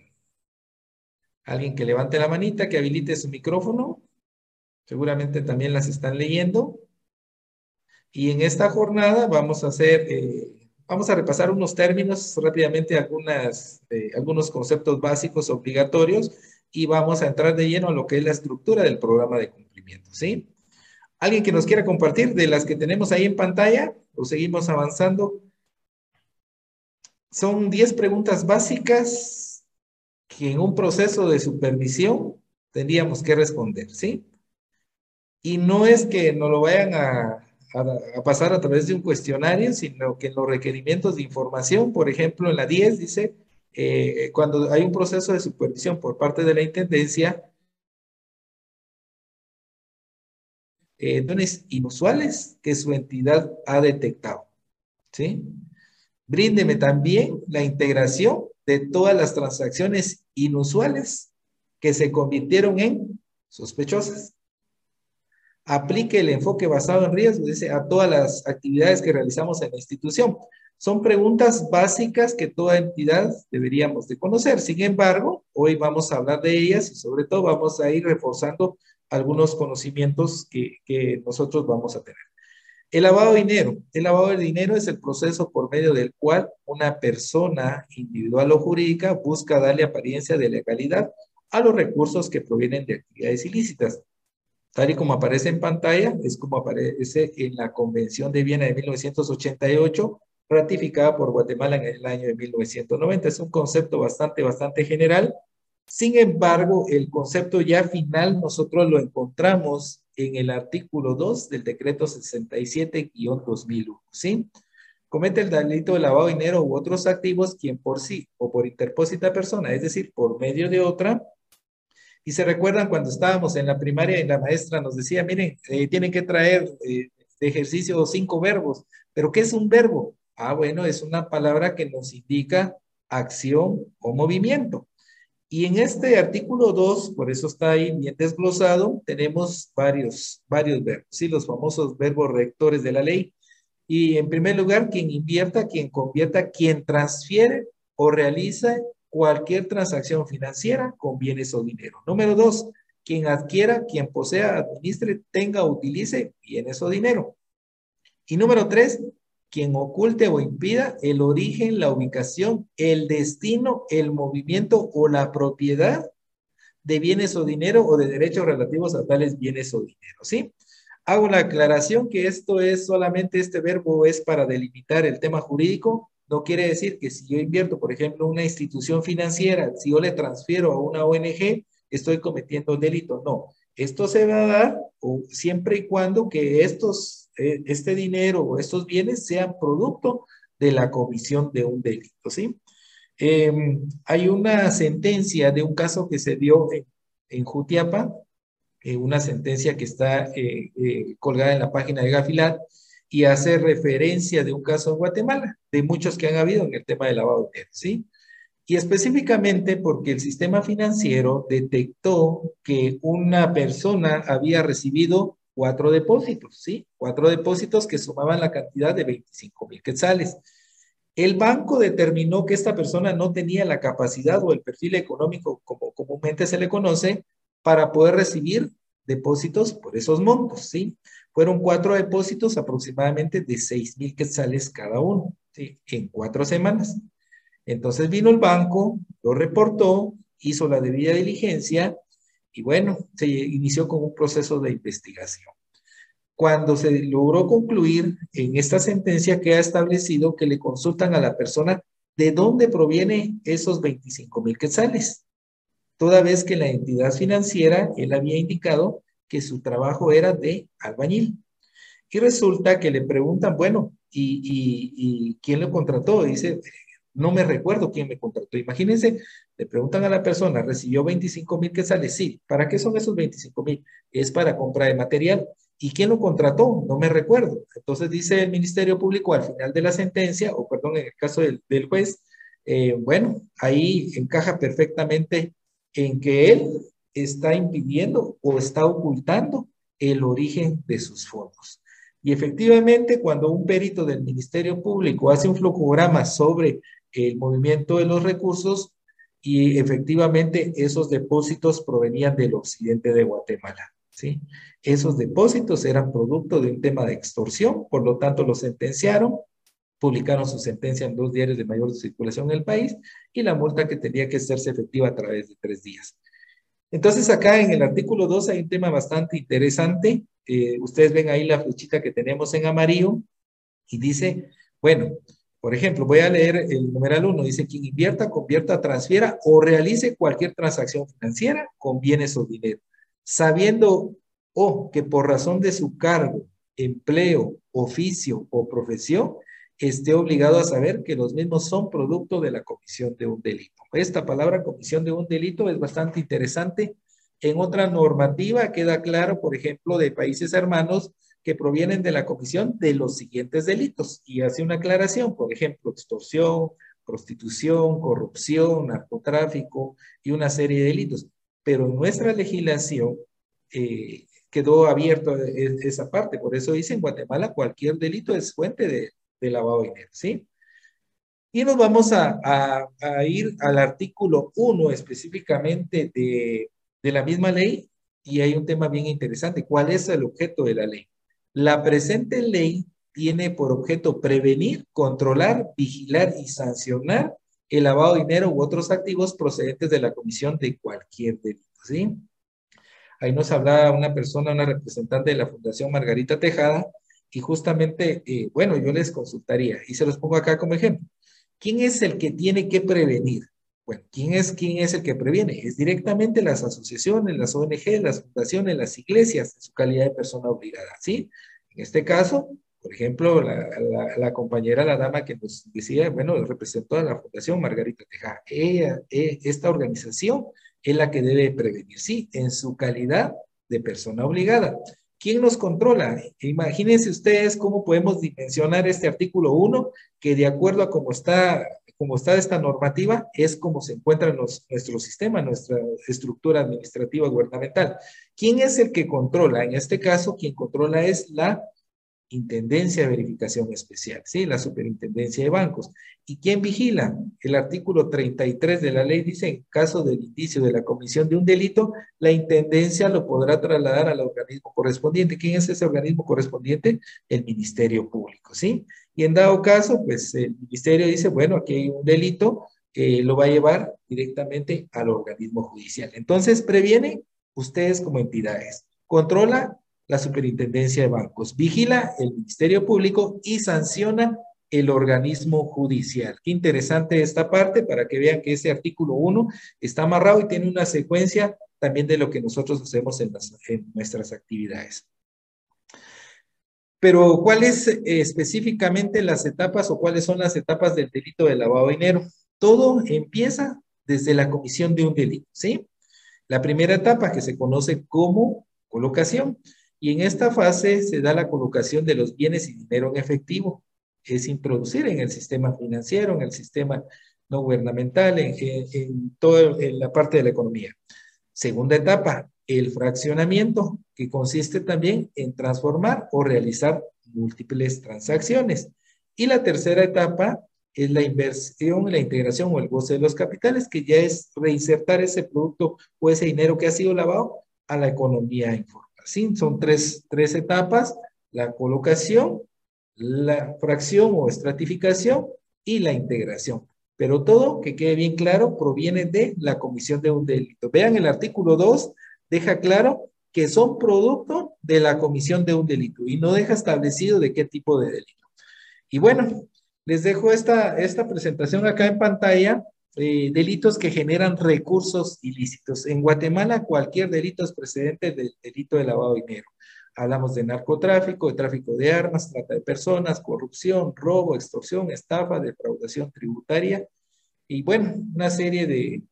Alguien que levante la manita, que habilite su micrófono. Seguramente también las están leyendo. Y en esta jornada vamos a hacer, eh, vamos a repasar unos términos rápidamente, algunas, eh, algunos conceptos básicos obligatorios y vamos a entrar de lleno a lo que es la estructura del programa de cumplimiento, ¿sí? ¿Alguien que nos quiera compartir de las que tenemos ahí en pantalla? ¿O seguimos avanzando? Son 10 preguntas básicas que en un proceso de supervisión tendríamos que responder, ¿sí? Y no es que no lo vayan a, a, pasar a través de un cuestionario, sino que en los requerimientos de información, por ejemplo, en la 10 dice, eh, cuando hay un proceso de supervisión por parte de la Intendencia, eh, inusuales que su entidad ha detectado. ¿sí? Bríndeme también la integración de todas las transacciones inusuales que se convirtieron en sospechosas. Aplique el enfoque basado en riesgo, dice, a todas las actividades que realizamos en la institución. Son preguntas básicas que toda entidad deberíamos de conocer. Sin embargo, hoy vamos a hablar de ellas y sobre todo vamos a ir reforzando algunos conocimientos que, que nosotros vamos a tener. El lavado de dinero. El lavado de dinero es el proceso por medio del cual una persona individual o jurídica busca darle apariencia de legalidad a los recursos que provienen de actividades ilícitas. Tal y como aparece en pantalla, es como aparece en la Convención de Viena de 1988, ratificada por Guatemala en el año de 1990. Es un concepto bastante, bastante general. Sin embargo, el concepto ya final nosotros lo encontramos en el artículo 2 del decreto 67-2001, ¿sí? Comete el delito de lavado de dinero u otros activos quien por sí o por interpósita persona, es decir, por medio de otra. Y se recuerdan cuando estábamos en la primaria y la maestra nos decía, miren, eh, tienen que traer eh, de ejercicio cinco verbos. ¿Pero qué es un verbo? Ah, bueno, es una palabra que nos indica acción o movimiento. Y en este artículo 2, por eso está ahí bien desglosado, tenemos varios, varios verbos, ¿sí? los famosos verbos rectores de la ley. Y en primer lugar, quien invierta, quien convierta, quien transfiere o realiza cualquier transacción financiera con bienes o dinero. Número dos, quien adquiera, quien posea, administre, tenga utilice bienes o dinero. Y número tres, quien oculte o impida el origen, la ubicación, el destino, el movimiento o la propiedad de bienes o dinero o de derechos relativos a tales bienes o dinero, ¿sí? Hago la aclaración que esto es solamente, este verbo es para delimitar el tema jurídico, no quiere decir que si yo invierto, por ejemplo, una institución financiera, si yo le transfiero a una ONG, estoy cometiendo delito, no. Esto se va a dar siempre y cuando que estos este dinero o estos bienes sean producto de la comisión de un delito, ¿sí? Em, hay una sentencia de un caso que se dio en, Jutiapa, eh, una sentencia que está eh, colgada en la página de Gafilat y hace referencia de un caso en Guatemala, de muchos que han habido en el tema del lavado de dinero, ¿sí? Y específicamente porque el sistema financiero detectó que una persona había recibido cuatro depósitos, ¿sí? Cuatro depósitos que sumaban la cantidad de 25 mil quetzales. El banco determinó que esta persona no tenía la capacidad o el perfil económico, como comúnmente se le conoce, para poder recibir depósitos por esos montos, ¿sí? Fueron cuatro depósitos aproximadamente de 6 mil quetzales cada uno, ¿sí? En cuatro semanas. Entonces vino el banco, lo reportó, hizo la debida diligencia y bueno, se inició con un proceso de investigación. Cuando se logró concluir en esta sentencia que ha establecido que le consultan a la persona de dónde proviene esos 25 mil quetzales, toda vez que la entidad financiera, él había indicado que su trabajo era de albañil. Y resulta que le preguntan, bueno, ¿y, y quién lo contrató? dice, no me recuerdo quién me contrató. Imagínense, le preguntan a la persona, ¿recibió 25 mil sale? Sí. ¿Para qué son esos 25 mil? Es para compra de material. ¿Y quién lo contrató? No me recuerdo. Entonces dice el Ministerio Público al final de la sentencia, o perdón, en el caso del, juez, eh, bueno, ahí encaja perfectamente en que él está impidiendo o está ocultando el origen de sus fondos. Y efectivamente, cuando un perito del Ministerio Público hace un flujograma sobre el movimiento de los recursos y efectivamente esos depósitos provenían del occidente de Guatemala. ¿sí? Esos depósitos eran producto de un tema de extorsión, por lo tanto los sentenciaron, publicaron su sentencia en dos diarios de mayor circulación en el país y la multa que tenía que hacerse efectiva a través de tres días. Entonces acá en el artículo 2 hay un tema bastante interesante. Eh, ustedes ven ahí la flechita que tenemos en amarillo y dice, bueno, por ejemplo, voy a leer el numeral 1. Dice, quien invierta, convierta, transfiera o realice cualquier transacción financiera con bienes o dinero, sabiendo o que por razón de su cargo, empleo, oficio o profesión esté obligado a saber que los mismos son producto de la comisión de un delito. Esta palabra comisión de un delito es bastante interesante. En otra normativa queda claro, por ejemplo, de países hermanos que provienen de la comisión de los siguientes delitos y hace una aclaración, por ejemplo, extorsión, prostitución, corrupción, narcotráfico y una serie de delitos. Pero en nuestra legislación eh, quedó abierto e, esa parte, por eso dice en Guatemala cualquier delito es fuente de, lavado de dinero, ¿sí? Y nos vamos a, ir al artículo 1 específicamente de la misma ley y hay un tema bien interesante. ¿Cuál es el objeto de la ley? La presente ley tiene por objeto prevenir, controlar, vigilar y sancionar el lavado de dinero u otros activos procedentes de la comisión de cualquier delito, ¿sí? Ahí nos hablaba una persona, una representante de la Fundación Margarita Tejada, y justamente, eh, bueno, yo les consultaría, y se los pongo acá como ejemplo. ¿Quién es el que tiene que prevenir? Bueno, ¿quién es, quién es el que previene? Es directamente las asociaciones, las ONG, las fundaciones, las iglesias, en su calidad de persona obligada, ¿sí? En este caso, por ejemplo, la, la, compañera, la dama que nos decía, bueno, representó a la Fundación Margarita Tejada. Ella, eh, esta organización es la que debe prevenir, sí, en su calidad de persona obligada. ¿Quién nos controla? Imagínense ustedes cómo podemos dimensionar este artículo 1, que de acuerdo a cómo está, cómo está esta normativa, es como se encuentra nuestro sistema, nuestra estructura administrativa gubernamental. ¿Quién es el que controla? En este caso, quien controla es la Intendencia de Verificación Especial, ¿sí? La Superintendencia de Bancos. ¿Y quién vigila? El artículo 33 de la ley dice, en caso del indicio de la comisión de un delito, la Intendencia lo podrá trasladar al organismo correspondiente. ¿Quién es ese organismo correspondiente? El Ministerio Público, ¿sí? Y en dado caso, pues el Ministerio dice, bueno, aquí hay un delito, eh, lo va a llevar directamente al organismo judicial. Entonces, previene ustedes como entidades. Controla la Superintendencia de Bancos, vigila el Ministerio Público y sanciona el organismo judicial. Qué interesante esta parte para que vean que ese artículo 1 está amarrado y tiene una secuencia también de lo que nosotros hacemos en, nuestras actividades. Pero, ¿cuáles eh, específicamente las etapas o cuáles son las etapas del delito de lavado de dinero? Todo empieza desde la comisión de un delito, ¿sí? La primera etapa que se conoce como colocación. Y en esta fase se da la colocación de los bienes y dinero en efectivo, es introducir en el sistema financiero, en el sistema no gubernamental, en, en, toda la parte de la economía. Segunda etapa, el fraccionamiento, que consiste también en transformar o realizar múltiples transacciones. Y la tercera etapa es la inversión, la integración o el goce de los capitales, que ya es reinsertar ese producto o ese dinero que ha sido lavado a la economía informal. ¿sí? Son tres, tres etapas, la colocación, la fracción o estratificación y la integración. Pero todo, que quede bien claro, proviene de la comisión de un delito. Vean el artículo 2, deja claro que son producto de la comisión de un delito y no deja establecido de qué tipo de delito. Y bueno, les dejo esta, esta presentación acá en pantalla eh, delitos que generan recursos ilícitos. En Guatemala, cualquier delito es precedente del delito de lavado de dinero. Hablamos de narcotráfico, de tráfico de armas, trata de personas, corrupción, robo, extorsión, estafa, defraudación tributaria y bueno, una serie de,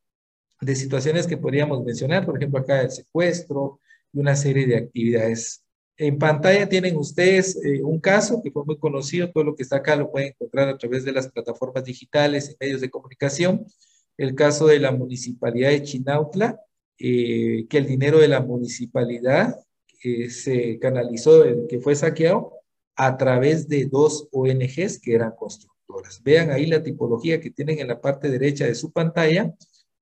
de situaciones que podríamos mencionar, por ejemplo, acá el secuestro y una serie de actividades en pantalla tienen ustedes eh, un caso que fue muy conocido, todo lo que está acá lo pueden encontrar a través de las plataformas digitales y medios de comunicación. El caso de la municipalidad de Chinautla, eh, que el dinero de la municipalidad eh, se canalizó, que fue saqueado a través de dos ONGs que eran constructoras. Vean ahí la tipología que tienen en la parte derecha de su pantalla,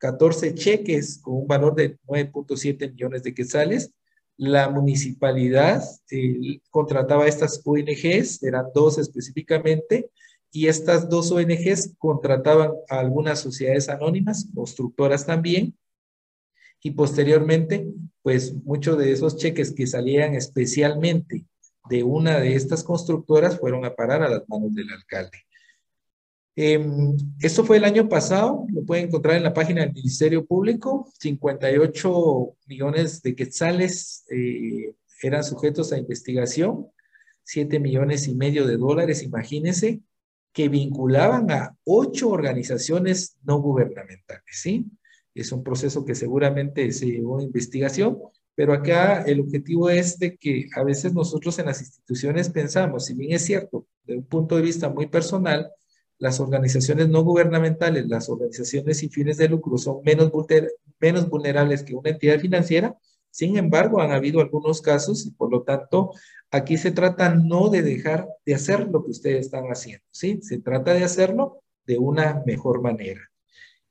14 cheques con un valor de 9.7 millones de quetzales, la municipalidad eh, contrataba a estas ONGs, eran dos específicamente, y estas dos ONGs contrataban a algunas sociedades anónimas, constructoras también, y posteriormente, pues muchos de esos cheques que salían especialmente de una de estas constructoras fueron a parar a las manos del alcalde. Em, esto fue el año pasado, lo pueden encontrar en la página del Ministerio Público, 58 millones de quetzales eh, eran sujetos a investigación, 7 millones y medio de dólares, imagínense, que vinculaban a ocho organizaciones no gubernamentales, ¿sí? Es un proceso que seguramente se llevó a investigación, pero acá el objetivo es de que a veces nosotros en las instituciones pensamos, si bien es cierto, de un punto de vista muy personal, las organizaciones no gubernamentales, las organizaciones sin fines de lucro son menos, vulnerables que una entidad financiera, sin embargo, han habido algunos casos y por lo tanto, aquí se trata no de dejar de hacer lo que ustedes están haciendo, ¿sí? Se trata de hacerlo de una mejor manera.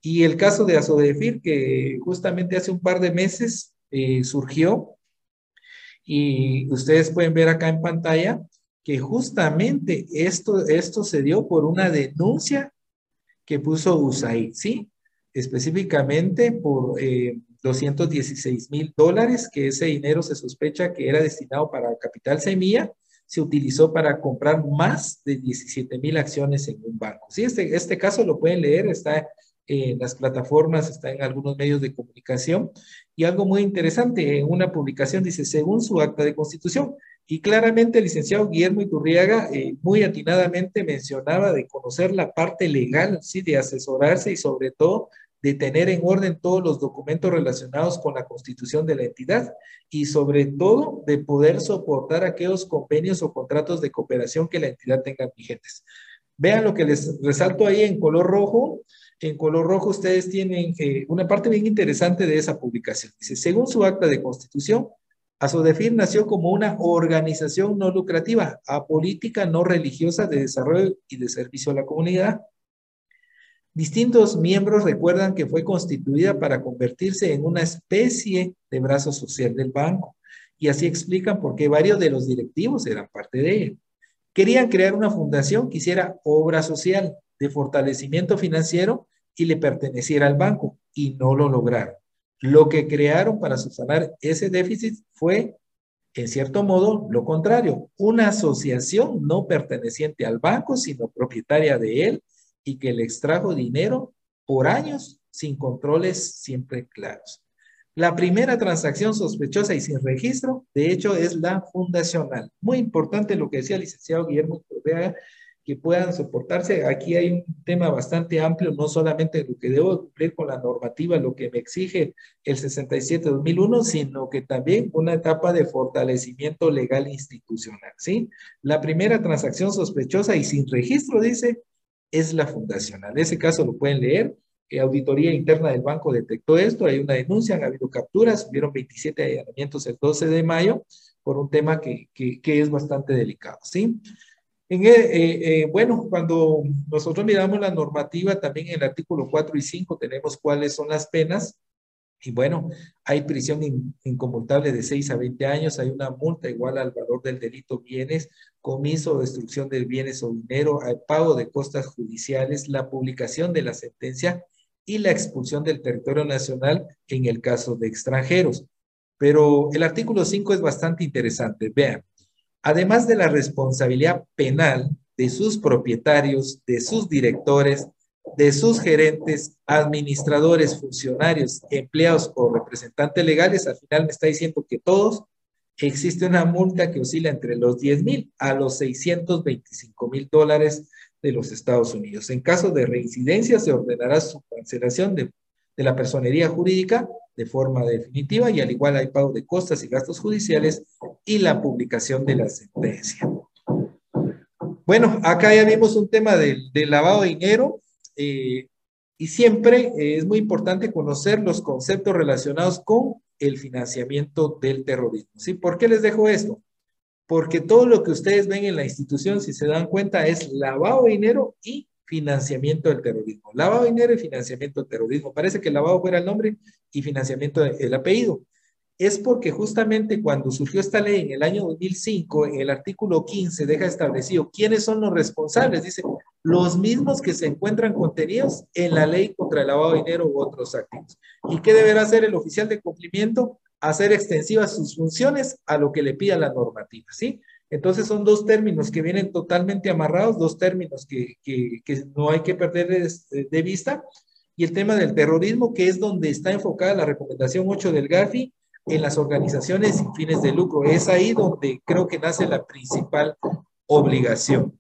Y el caso de Asodefir, que justamente hace un par de meses eh, surgió, y ustedes pueden ver acá en pantalla que justamente esto, esto se dio por una denuncia que puso USAID, ¿sí? Específicamente por eh, 216 mil dólares, que ese dinero se sospecha que era destinado para capital semilla, se utilizó para comprar más de 17 mil acciones en un banco. Sí, este, este caso lo pueden leer, está en las plataformas, está en algunos medios de comunicación. Y algo muy interesante, en una publicación dice, según su acta de constitución, y claramente el licenciado Guillermo Iturriaga eh, muy atinadamente mencionaba de conocer la parte legal, sí, de asesorarse y sobre todo de tener en orden todos los documentos relacionados con la constitución de la entidad y sobre todo de poder soportar aquellos convenios o contratos de cooperación que la entidad tenga vigentes. Vean lo que les resalto ahí en color rojo. En color rojo ustedes tienen eh, una parte bien interesante de esa publicación. Dice, según su acta de constitución, ASODEFIR nació como una organización no lucrativa, apolítica, no religiosa de desarrollo y de servicio a la comunidad, Distintos miembros recuerdan que fue constituida para convertirse en una especie de brazo social del banco y así explican por qué varios de los directivos eran parte de ella. Querían crear una fundación que hiciera obra social de fortalecimiento financiero y le perteneciera al banco y no lo lograron. Lo que crearon para subsanar ese déficit fue, en cierto modo, lo contrario, una asociación no perteneciente al banco, sino propietaria de él y que le extrajo dinero por años sin controles siempre claros. La primera transacción sospechosa y sin registro, de hecho, es la fundacional. Muy importante lo que decía el licenciado Guillermo Correa, que puedan soportarse. Aquí hay un tema bastante amplio, no solamente lo que debo cumplir con la normativa, lo que me exige el 67-2001, sino que también una etapa de fortalecimiento legal institucional, ¿sí? La primera transacción sospechosa y sin registro, dice, es la fundacional. En ese caso lo pueden leer. Eh, auditoría interna del banco detectó esto, hay una denuncia, han habido capturas, hubieron 27 allanamientos el 12 de mayo por un tema que, que, es bastante delicado, ¿sí? En, eh, eh, bueno, cuando nosotros miramos la normativa, también en el artículo 4 y 5 tenemos cuáles son las penas y bueno, hay prisión inconmutable de 6 a 20 años, hay una multa igual al valor del delito bienes, comiso o destrucción de bienes o dinero, hay pago de costas judiciales, la publicación de la sentencia y la expulsión del territorio nacional en el caso de extranjeros. Pero el artículo 5 es bastante interesante. Vean, además de la responsabilidad penal de sus propietarios, de sus directores, de sus gerentes, administradores, funcionarios, empleados o representantes legales, al final me está diciendo que todos existe una multa que oscila entre los 10 mil a los 625 mil dólares de los Estados Unidos. En caso de reincidencia, se ordenará su cancelación de, de la personería jurídica de forma definitiva y al igual hay pago de costas y gastos judiciales y la publicación de la sentencia. Bueno, acá ya vimos un tema del, lavado de dinero. Eh, y siempre eh, es muy importante conocer los conceptos relacionados con el financiamiento del terrorismo. ¿sí? ¿Por qué les dejo esto? Porque todo lo que ustedes ven en la institución, si se dan cuenta, es lavado de dinero y financiamiento del terrorismo. Lavado de dinero y financiamiento del terrorismo. Parece que lavado fuera el nombre y financiamiento el apellido es porque justamente cuando surgió esta ley en el año 2005, en el artículo 15 deja establecido quiénes son los responsables. Dice, los mismos que se encuentran contenidos en la ley contra el lavado de dinero u otros activos. ¿Y qué deberá hacer el oficial de cumplimiento? Hacer extensivas sus funciones a lo que le pida la normativa, ¿sí? Entonces son dos términos que vienen totalmente amarrados, dos términos que, que, que no hay que perder de, de vista. Y el tema del terrorismo, que es donde está enfocada la recomendación 8 del GAFI, en las organizaciones sin fines de lucro. Es ahí donde creo que nace la principal obligación.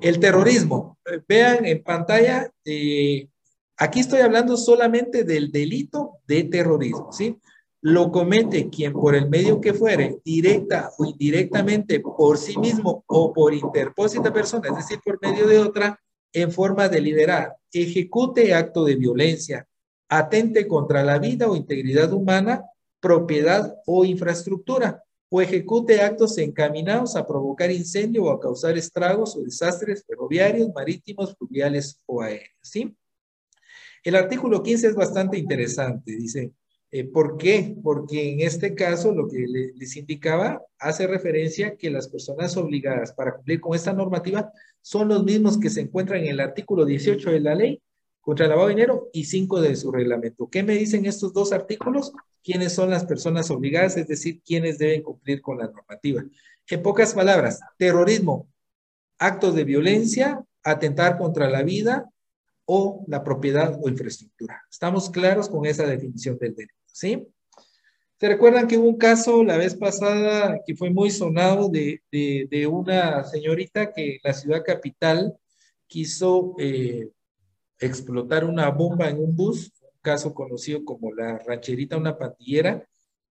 El terrorismo. Vean en pantalla, eh, aquí estoy hablando solamente del delito de terrorismo, ¿sí? Lo comete quien por el medio que fuere, directa o indirectamente por sí mismo o por interpósita persona, es decir, por medio de otra, en forma deliberada, ejecute acto de violencia, atente contra la vida o integridad humana, propiedad o infraestructura, o ejecute actos encaminados a provocar incendio o a causar estragos o desastres ferroviarios, marítimos, fluviales o aéreos. ¿sí? El artículo 15 es bastante interesante. Dice, eh, ¿por qué? Porque en este caso lo que les indicaba hace referencia que las personas obligadas para cumplir con esta normativa son los mismos que se encuentran en el artículo 18 de la ley contra el lavado de dinero y 5 de su reglamento. ¿Qué me dicen estos dos artículos? ¿Quiénes son las personas obligadas? Es decir, quiénes deben cumplir con la normativa. En pocas palabras, terrorismo, actos de violencia, atentar contra la vida o la propiedad o infraestructura. ¿Estamos claros con esa definición del delito? ¿Sí? ¿Se recuerdan que hubo un caso la vez pasada que fue muy sonado de, de, una señorita que en la ciudad capital quiso eh, explotar una bomba en un bus, un caso conocido como la rancherita, una pandillera,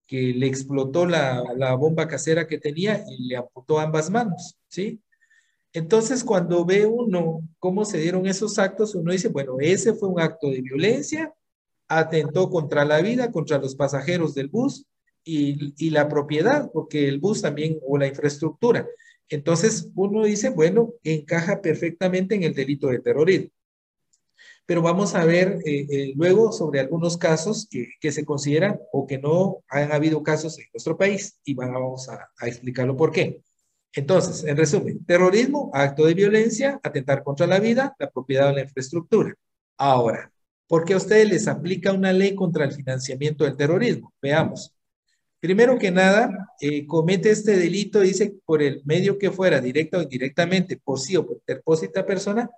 que le explotó la, la bomba casera que tenía y le amputó ambas manos, ¿sí? Entonces, cuando ve uno cómo se dieron esos actos, uno dice, bueno, ese fue un acto de violencia, atentó contra la vida, contra los pasajeros del bus y, la propiedad, porque el bus también, o la infraestructura. Entonces, uno dice, bueno, encaja perfectamente en el delito de terrorismo pero vamos a ver eh, eh, luego sobre algunos casos que, que, se consideran o que no han habido casos en nuestro país y vamos a, a explicarlo por qué. Entonces, en resumen, terrorismo, acto de violencia, atentar contra la vida, la propiedad o la infraestructura. Ahora, ¿por qué a ustedes les aplica una ley contra el financiamiento del terrorismo? Veamos. Primero que nada, eh, comete este delito, dice, por el medio que fuera, directa o indirectamente, por sí o por interpósita persona,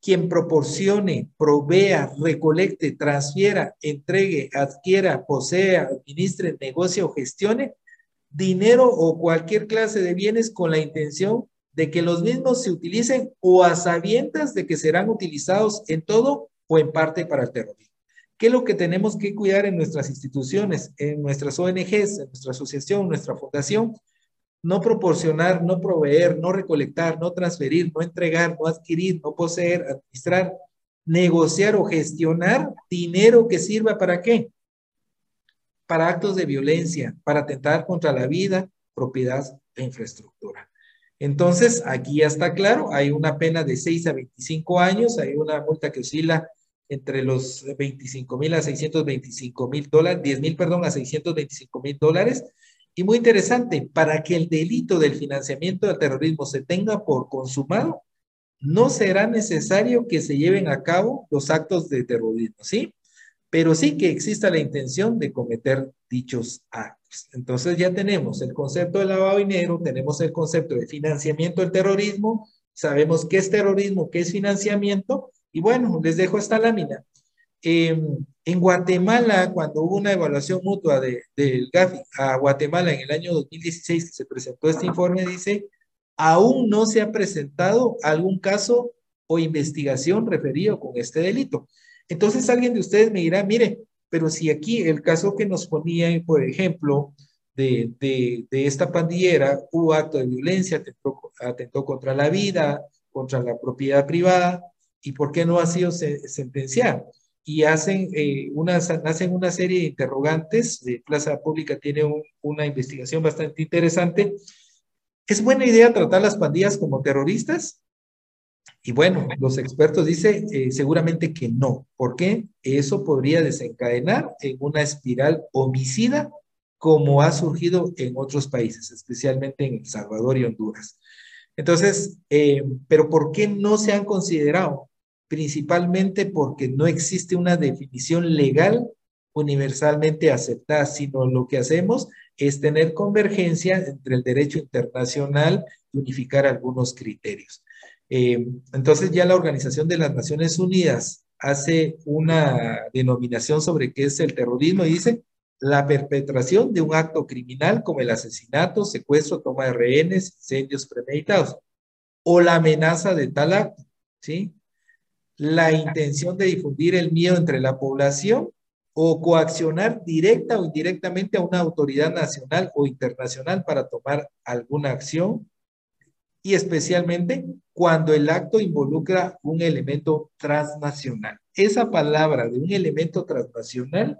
quien proporcione, provea, recolecte, transfiera, entregue, adquiera, posea, administre, negocie o gestione dinero o cualquier clase de bienes con la intención de que los mismos se utilicen o a sabiendas de que serán utilizados en todo o en parte para el terrorismo. ¿Qué es lo que tenemos que cuidar en nuestras instituciones, en nuestras ONGs, en nuestra asociación, nuestra fundación? no proporcionar, no proveer, no recolectar, no transferir, no entregar, no adquirir, no poseer, administrar, negociar o gestionar dinero que sirva para qué? Para actos de violencia, para atentar contra la vida, propiedad e infraestructura. Entonces, aquí ya está claro, hay una pena de 6 a 25 años, hay una multa que oscila entre los 25 mil a 625 mil dólares, 10 mil, perdón, a 625 mil dólares, y muy interesante, para que el delito del financiamiento del terrorismo se tenga por consumado, no será necesario que se lleven a cabo los actos de terrorismo, ¿sí? Pero sí que exista la intención de cometer dichos actos. Entonces ya tenemos el concepto de lavado de dinero, tenemos el concepto de financiamiento del terrorismo, sabemos qué es terrorismo, qué es financiamiento, y bueno, les dejo esta lámina. Em, en Guatemala, cuando hubo una evaluación mutua del de, GAFI a Guatemala en el año 2016 que se presentó este informe, dice, aún no se ha presentado algún caso o investigación referido con este delito. Entonces alguien de ustedes me dirá, mire, pero si aquí el caso que nos ponía, por ejemplo, de, de, de esta pandillera, hubo acto de violencia, atentó, atentó, contra la vida, contra la propiedad privada, ¿y por qué no ha sido sentenciado? y hacen, eh, una, hacen una serie de interrogantes. Plaza Pública tiene una investigación bastante interesante. ¿Es buena idea tratar las pandillas como terroristas? Y bueno, los expertos dicen eh, seguramente que no. ¿Por qué? Eso podría desencadenar en una espiral homicida como ha surgido en otros países, especialmente en El Salvador y Honduras. Entonces, eh, pero ¿por qué no se han considerado? Principalmente porque no existe una definición legal universalmente aceptada, sino lo que hacemos es tener convergencia entre el derecho internacional y unificar algunos criterios. Eh, entonces ya la Organización de las Naciones Unidas hace una denominación sobre qué es el terrorismo y dice la perpetración de un acto criminal como el asesinato, secuestro, toma de rehenes, incendios premeditados, o la amenaza de tal acto, ¿sí? La intención de difundir el miedo entre la población o coaccionar directa o indirectamente a una autoridad nacional o internacional para tomar alguna acción y especialmente cuando el acto involucra un elemento transnacional. Esa palabra de un elemento transnacional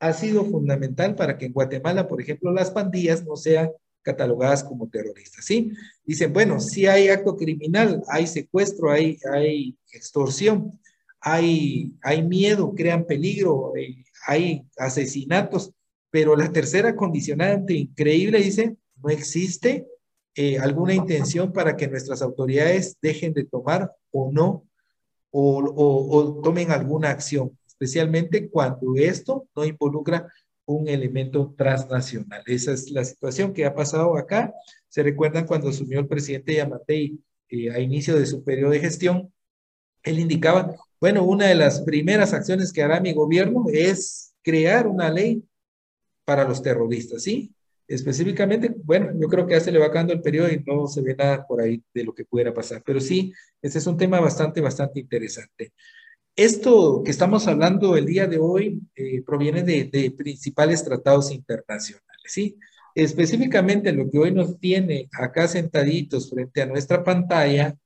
ha sido fundamental para que en Guatemala, por ejemplo, las pandillas no sean catalogadas como terroristas, ¿sí? Dicen, bueno, si hay acto criminal, hay secuestro, hay, hay extorsión, hay, hay miedo, crean peligro, eh, hay asesinatos, pero la tercera condicionante increíble dice, no existe eh, alguna intención para que nuestras autoridades dejen de tomar o no, o, o, tomen alguna acción, especialmente cuando esto no involucra un elemento transnacional. Esa es la situación que ha pasado acá. Se recuerdan cuando asumió el presidente Yamatei eh, a inicio de su periodo de gestión, él indicaba, bueno, una de las primeras acciones que hará mi gobierno es crear una ley para los terroristas, ¿sí? Específicamente, bueno, yo creo que ya se le va acabando el periodo y no se ve nada por ahí de lo que pudiera pasar, pero sí, ese es un tema bastante, bastante interesante. Esto que estamos hablando el día de hoy eh, proviene de, principales tratados internacionales, ¿sí? Específicamente lo que hoy nos tiene acá sentaditos frente a nuestra pantalla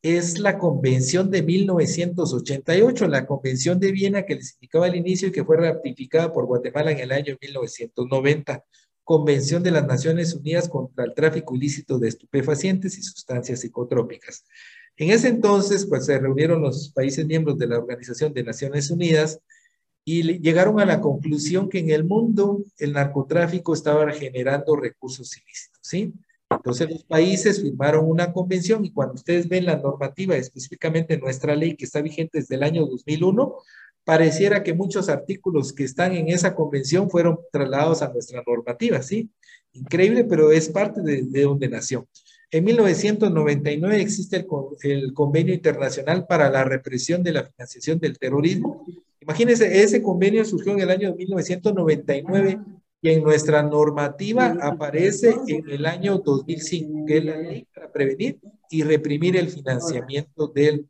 es la Convención de 1988, la Convención de Viena que les indicaba al inicio y que fue ratificada por Guatemala en el año 1990. Convención de las Naciones Unidas contra el tráfico ilícito de estupefacientes y sustancias psicotrópicas. En ese entonces, pues se reunieron los países miembros de la Organización de Naciones Unidas y llegaron a la conclusión que en el mundo el narcotráfico estaba generando recursos ilícitos, ¿sí? Entonces los países firmaron una convención y cuando ustedes ven la normativa, específicamente nuestra ley que está vigente desde el año 2001, pareciera que muchos artículos que están en esa convención fueron trasladados a nuestra normativa, ¿sí? Increíble, pero es parte de, donde nació. En 1999 existe el, el, Convenio Internacional para la Represión de la Financiación del Terrorismo. Imagínense, ese convenio surgió en el año 1999 y en nuestra normativa aparece en el año 2005, que es la ley para prevenir y reprimir el financiamiento del...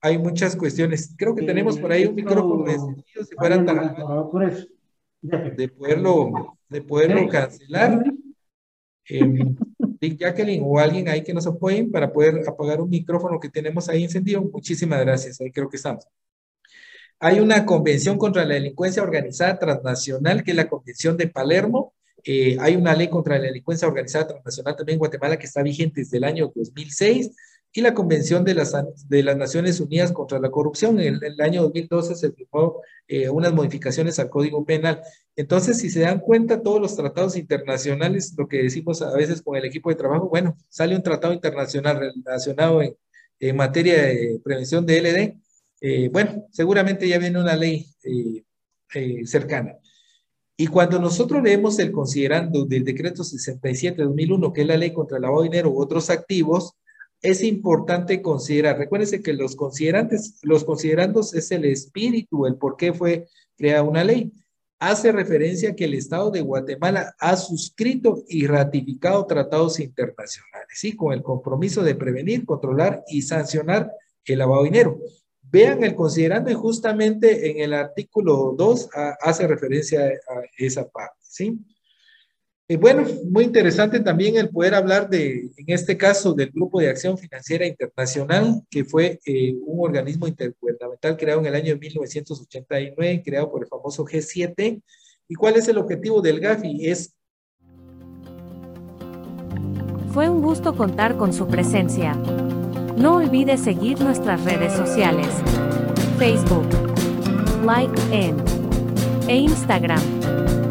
Hay muchas cuestiones. Creo que tenemos por ahí un micrófono encendido, si fuera tan de poderlo, de poderlo cancelar. Eh, Jacqueline o alguien ahí que nos apoyen para poder apagar un micrófono que tenemos ahí encendido. Muchísimas gracias. Ahí creo que estamos. Hay una convención contra la delincuencia organizada transnacional, que es la Convención de Palermo. Eh, hay una ley contra la delincuencia organizada transnacional también en Guatemala que está vigente desde el año 2006 y la Convención de las, de las Naciones Unidas contra la Corrupción. En el, año 2012 se firmó eh, unas modificaciones al Código Penal. Entonces, si se dan cuenta, todos los tratados internacionales, lo que decimos a veces con el equipo de trabajo, bueno, sale un tratado internacional relacionado en, en materia de prevención de LD eh, bueno, seguramente ya viene una ley eh, eh, cercana. Y cuando nosotros leemos el considerando del decreto 67 de 2001, que es la ley contra el lavado de dinero u otros activos, es importante considerar, recuérdense que los considerantes, los considerandos es el espíritu, el por qué fue creada una ley. Hace referencia que el Estado de Guatemala ha suscrito y ratificado tratados internacionales, ¿sí? Con el compromiso de prevenir, controlar y sancionar el lavado de dinero. Vean el considerando y justamente en el artículo 2 hace referencia a, esa parte, ¿sí? Y bueno, muy interesante también el poder hablar de, en este caso, del Grupo de Acción Financiera Internacional, que fue eh, un organismo intergubernamental creado en el año 1989, creado por el famoso G7. ¿Y cuál es el objetivo del GAFI? Es fue un gusto contar con su presencia. No olvide seguir nuestras redes sociales. Facebook, Like e Instagram.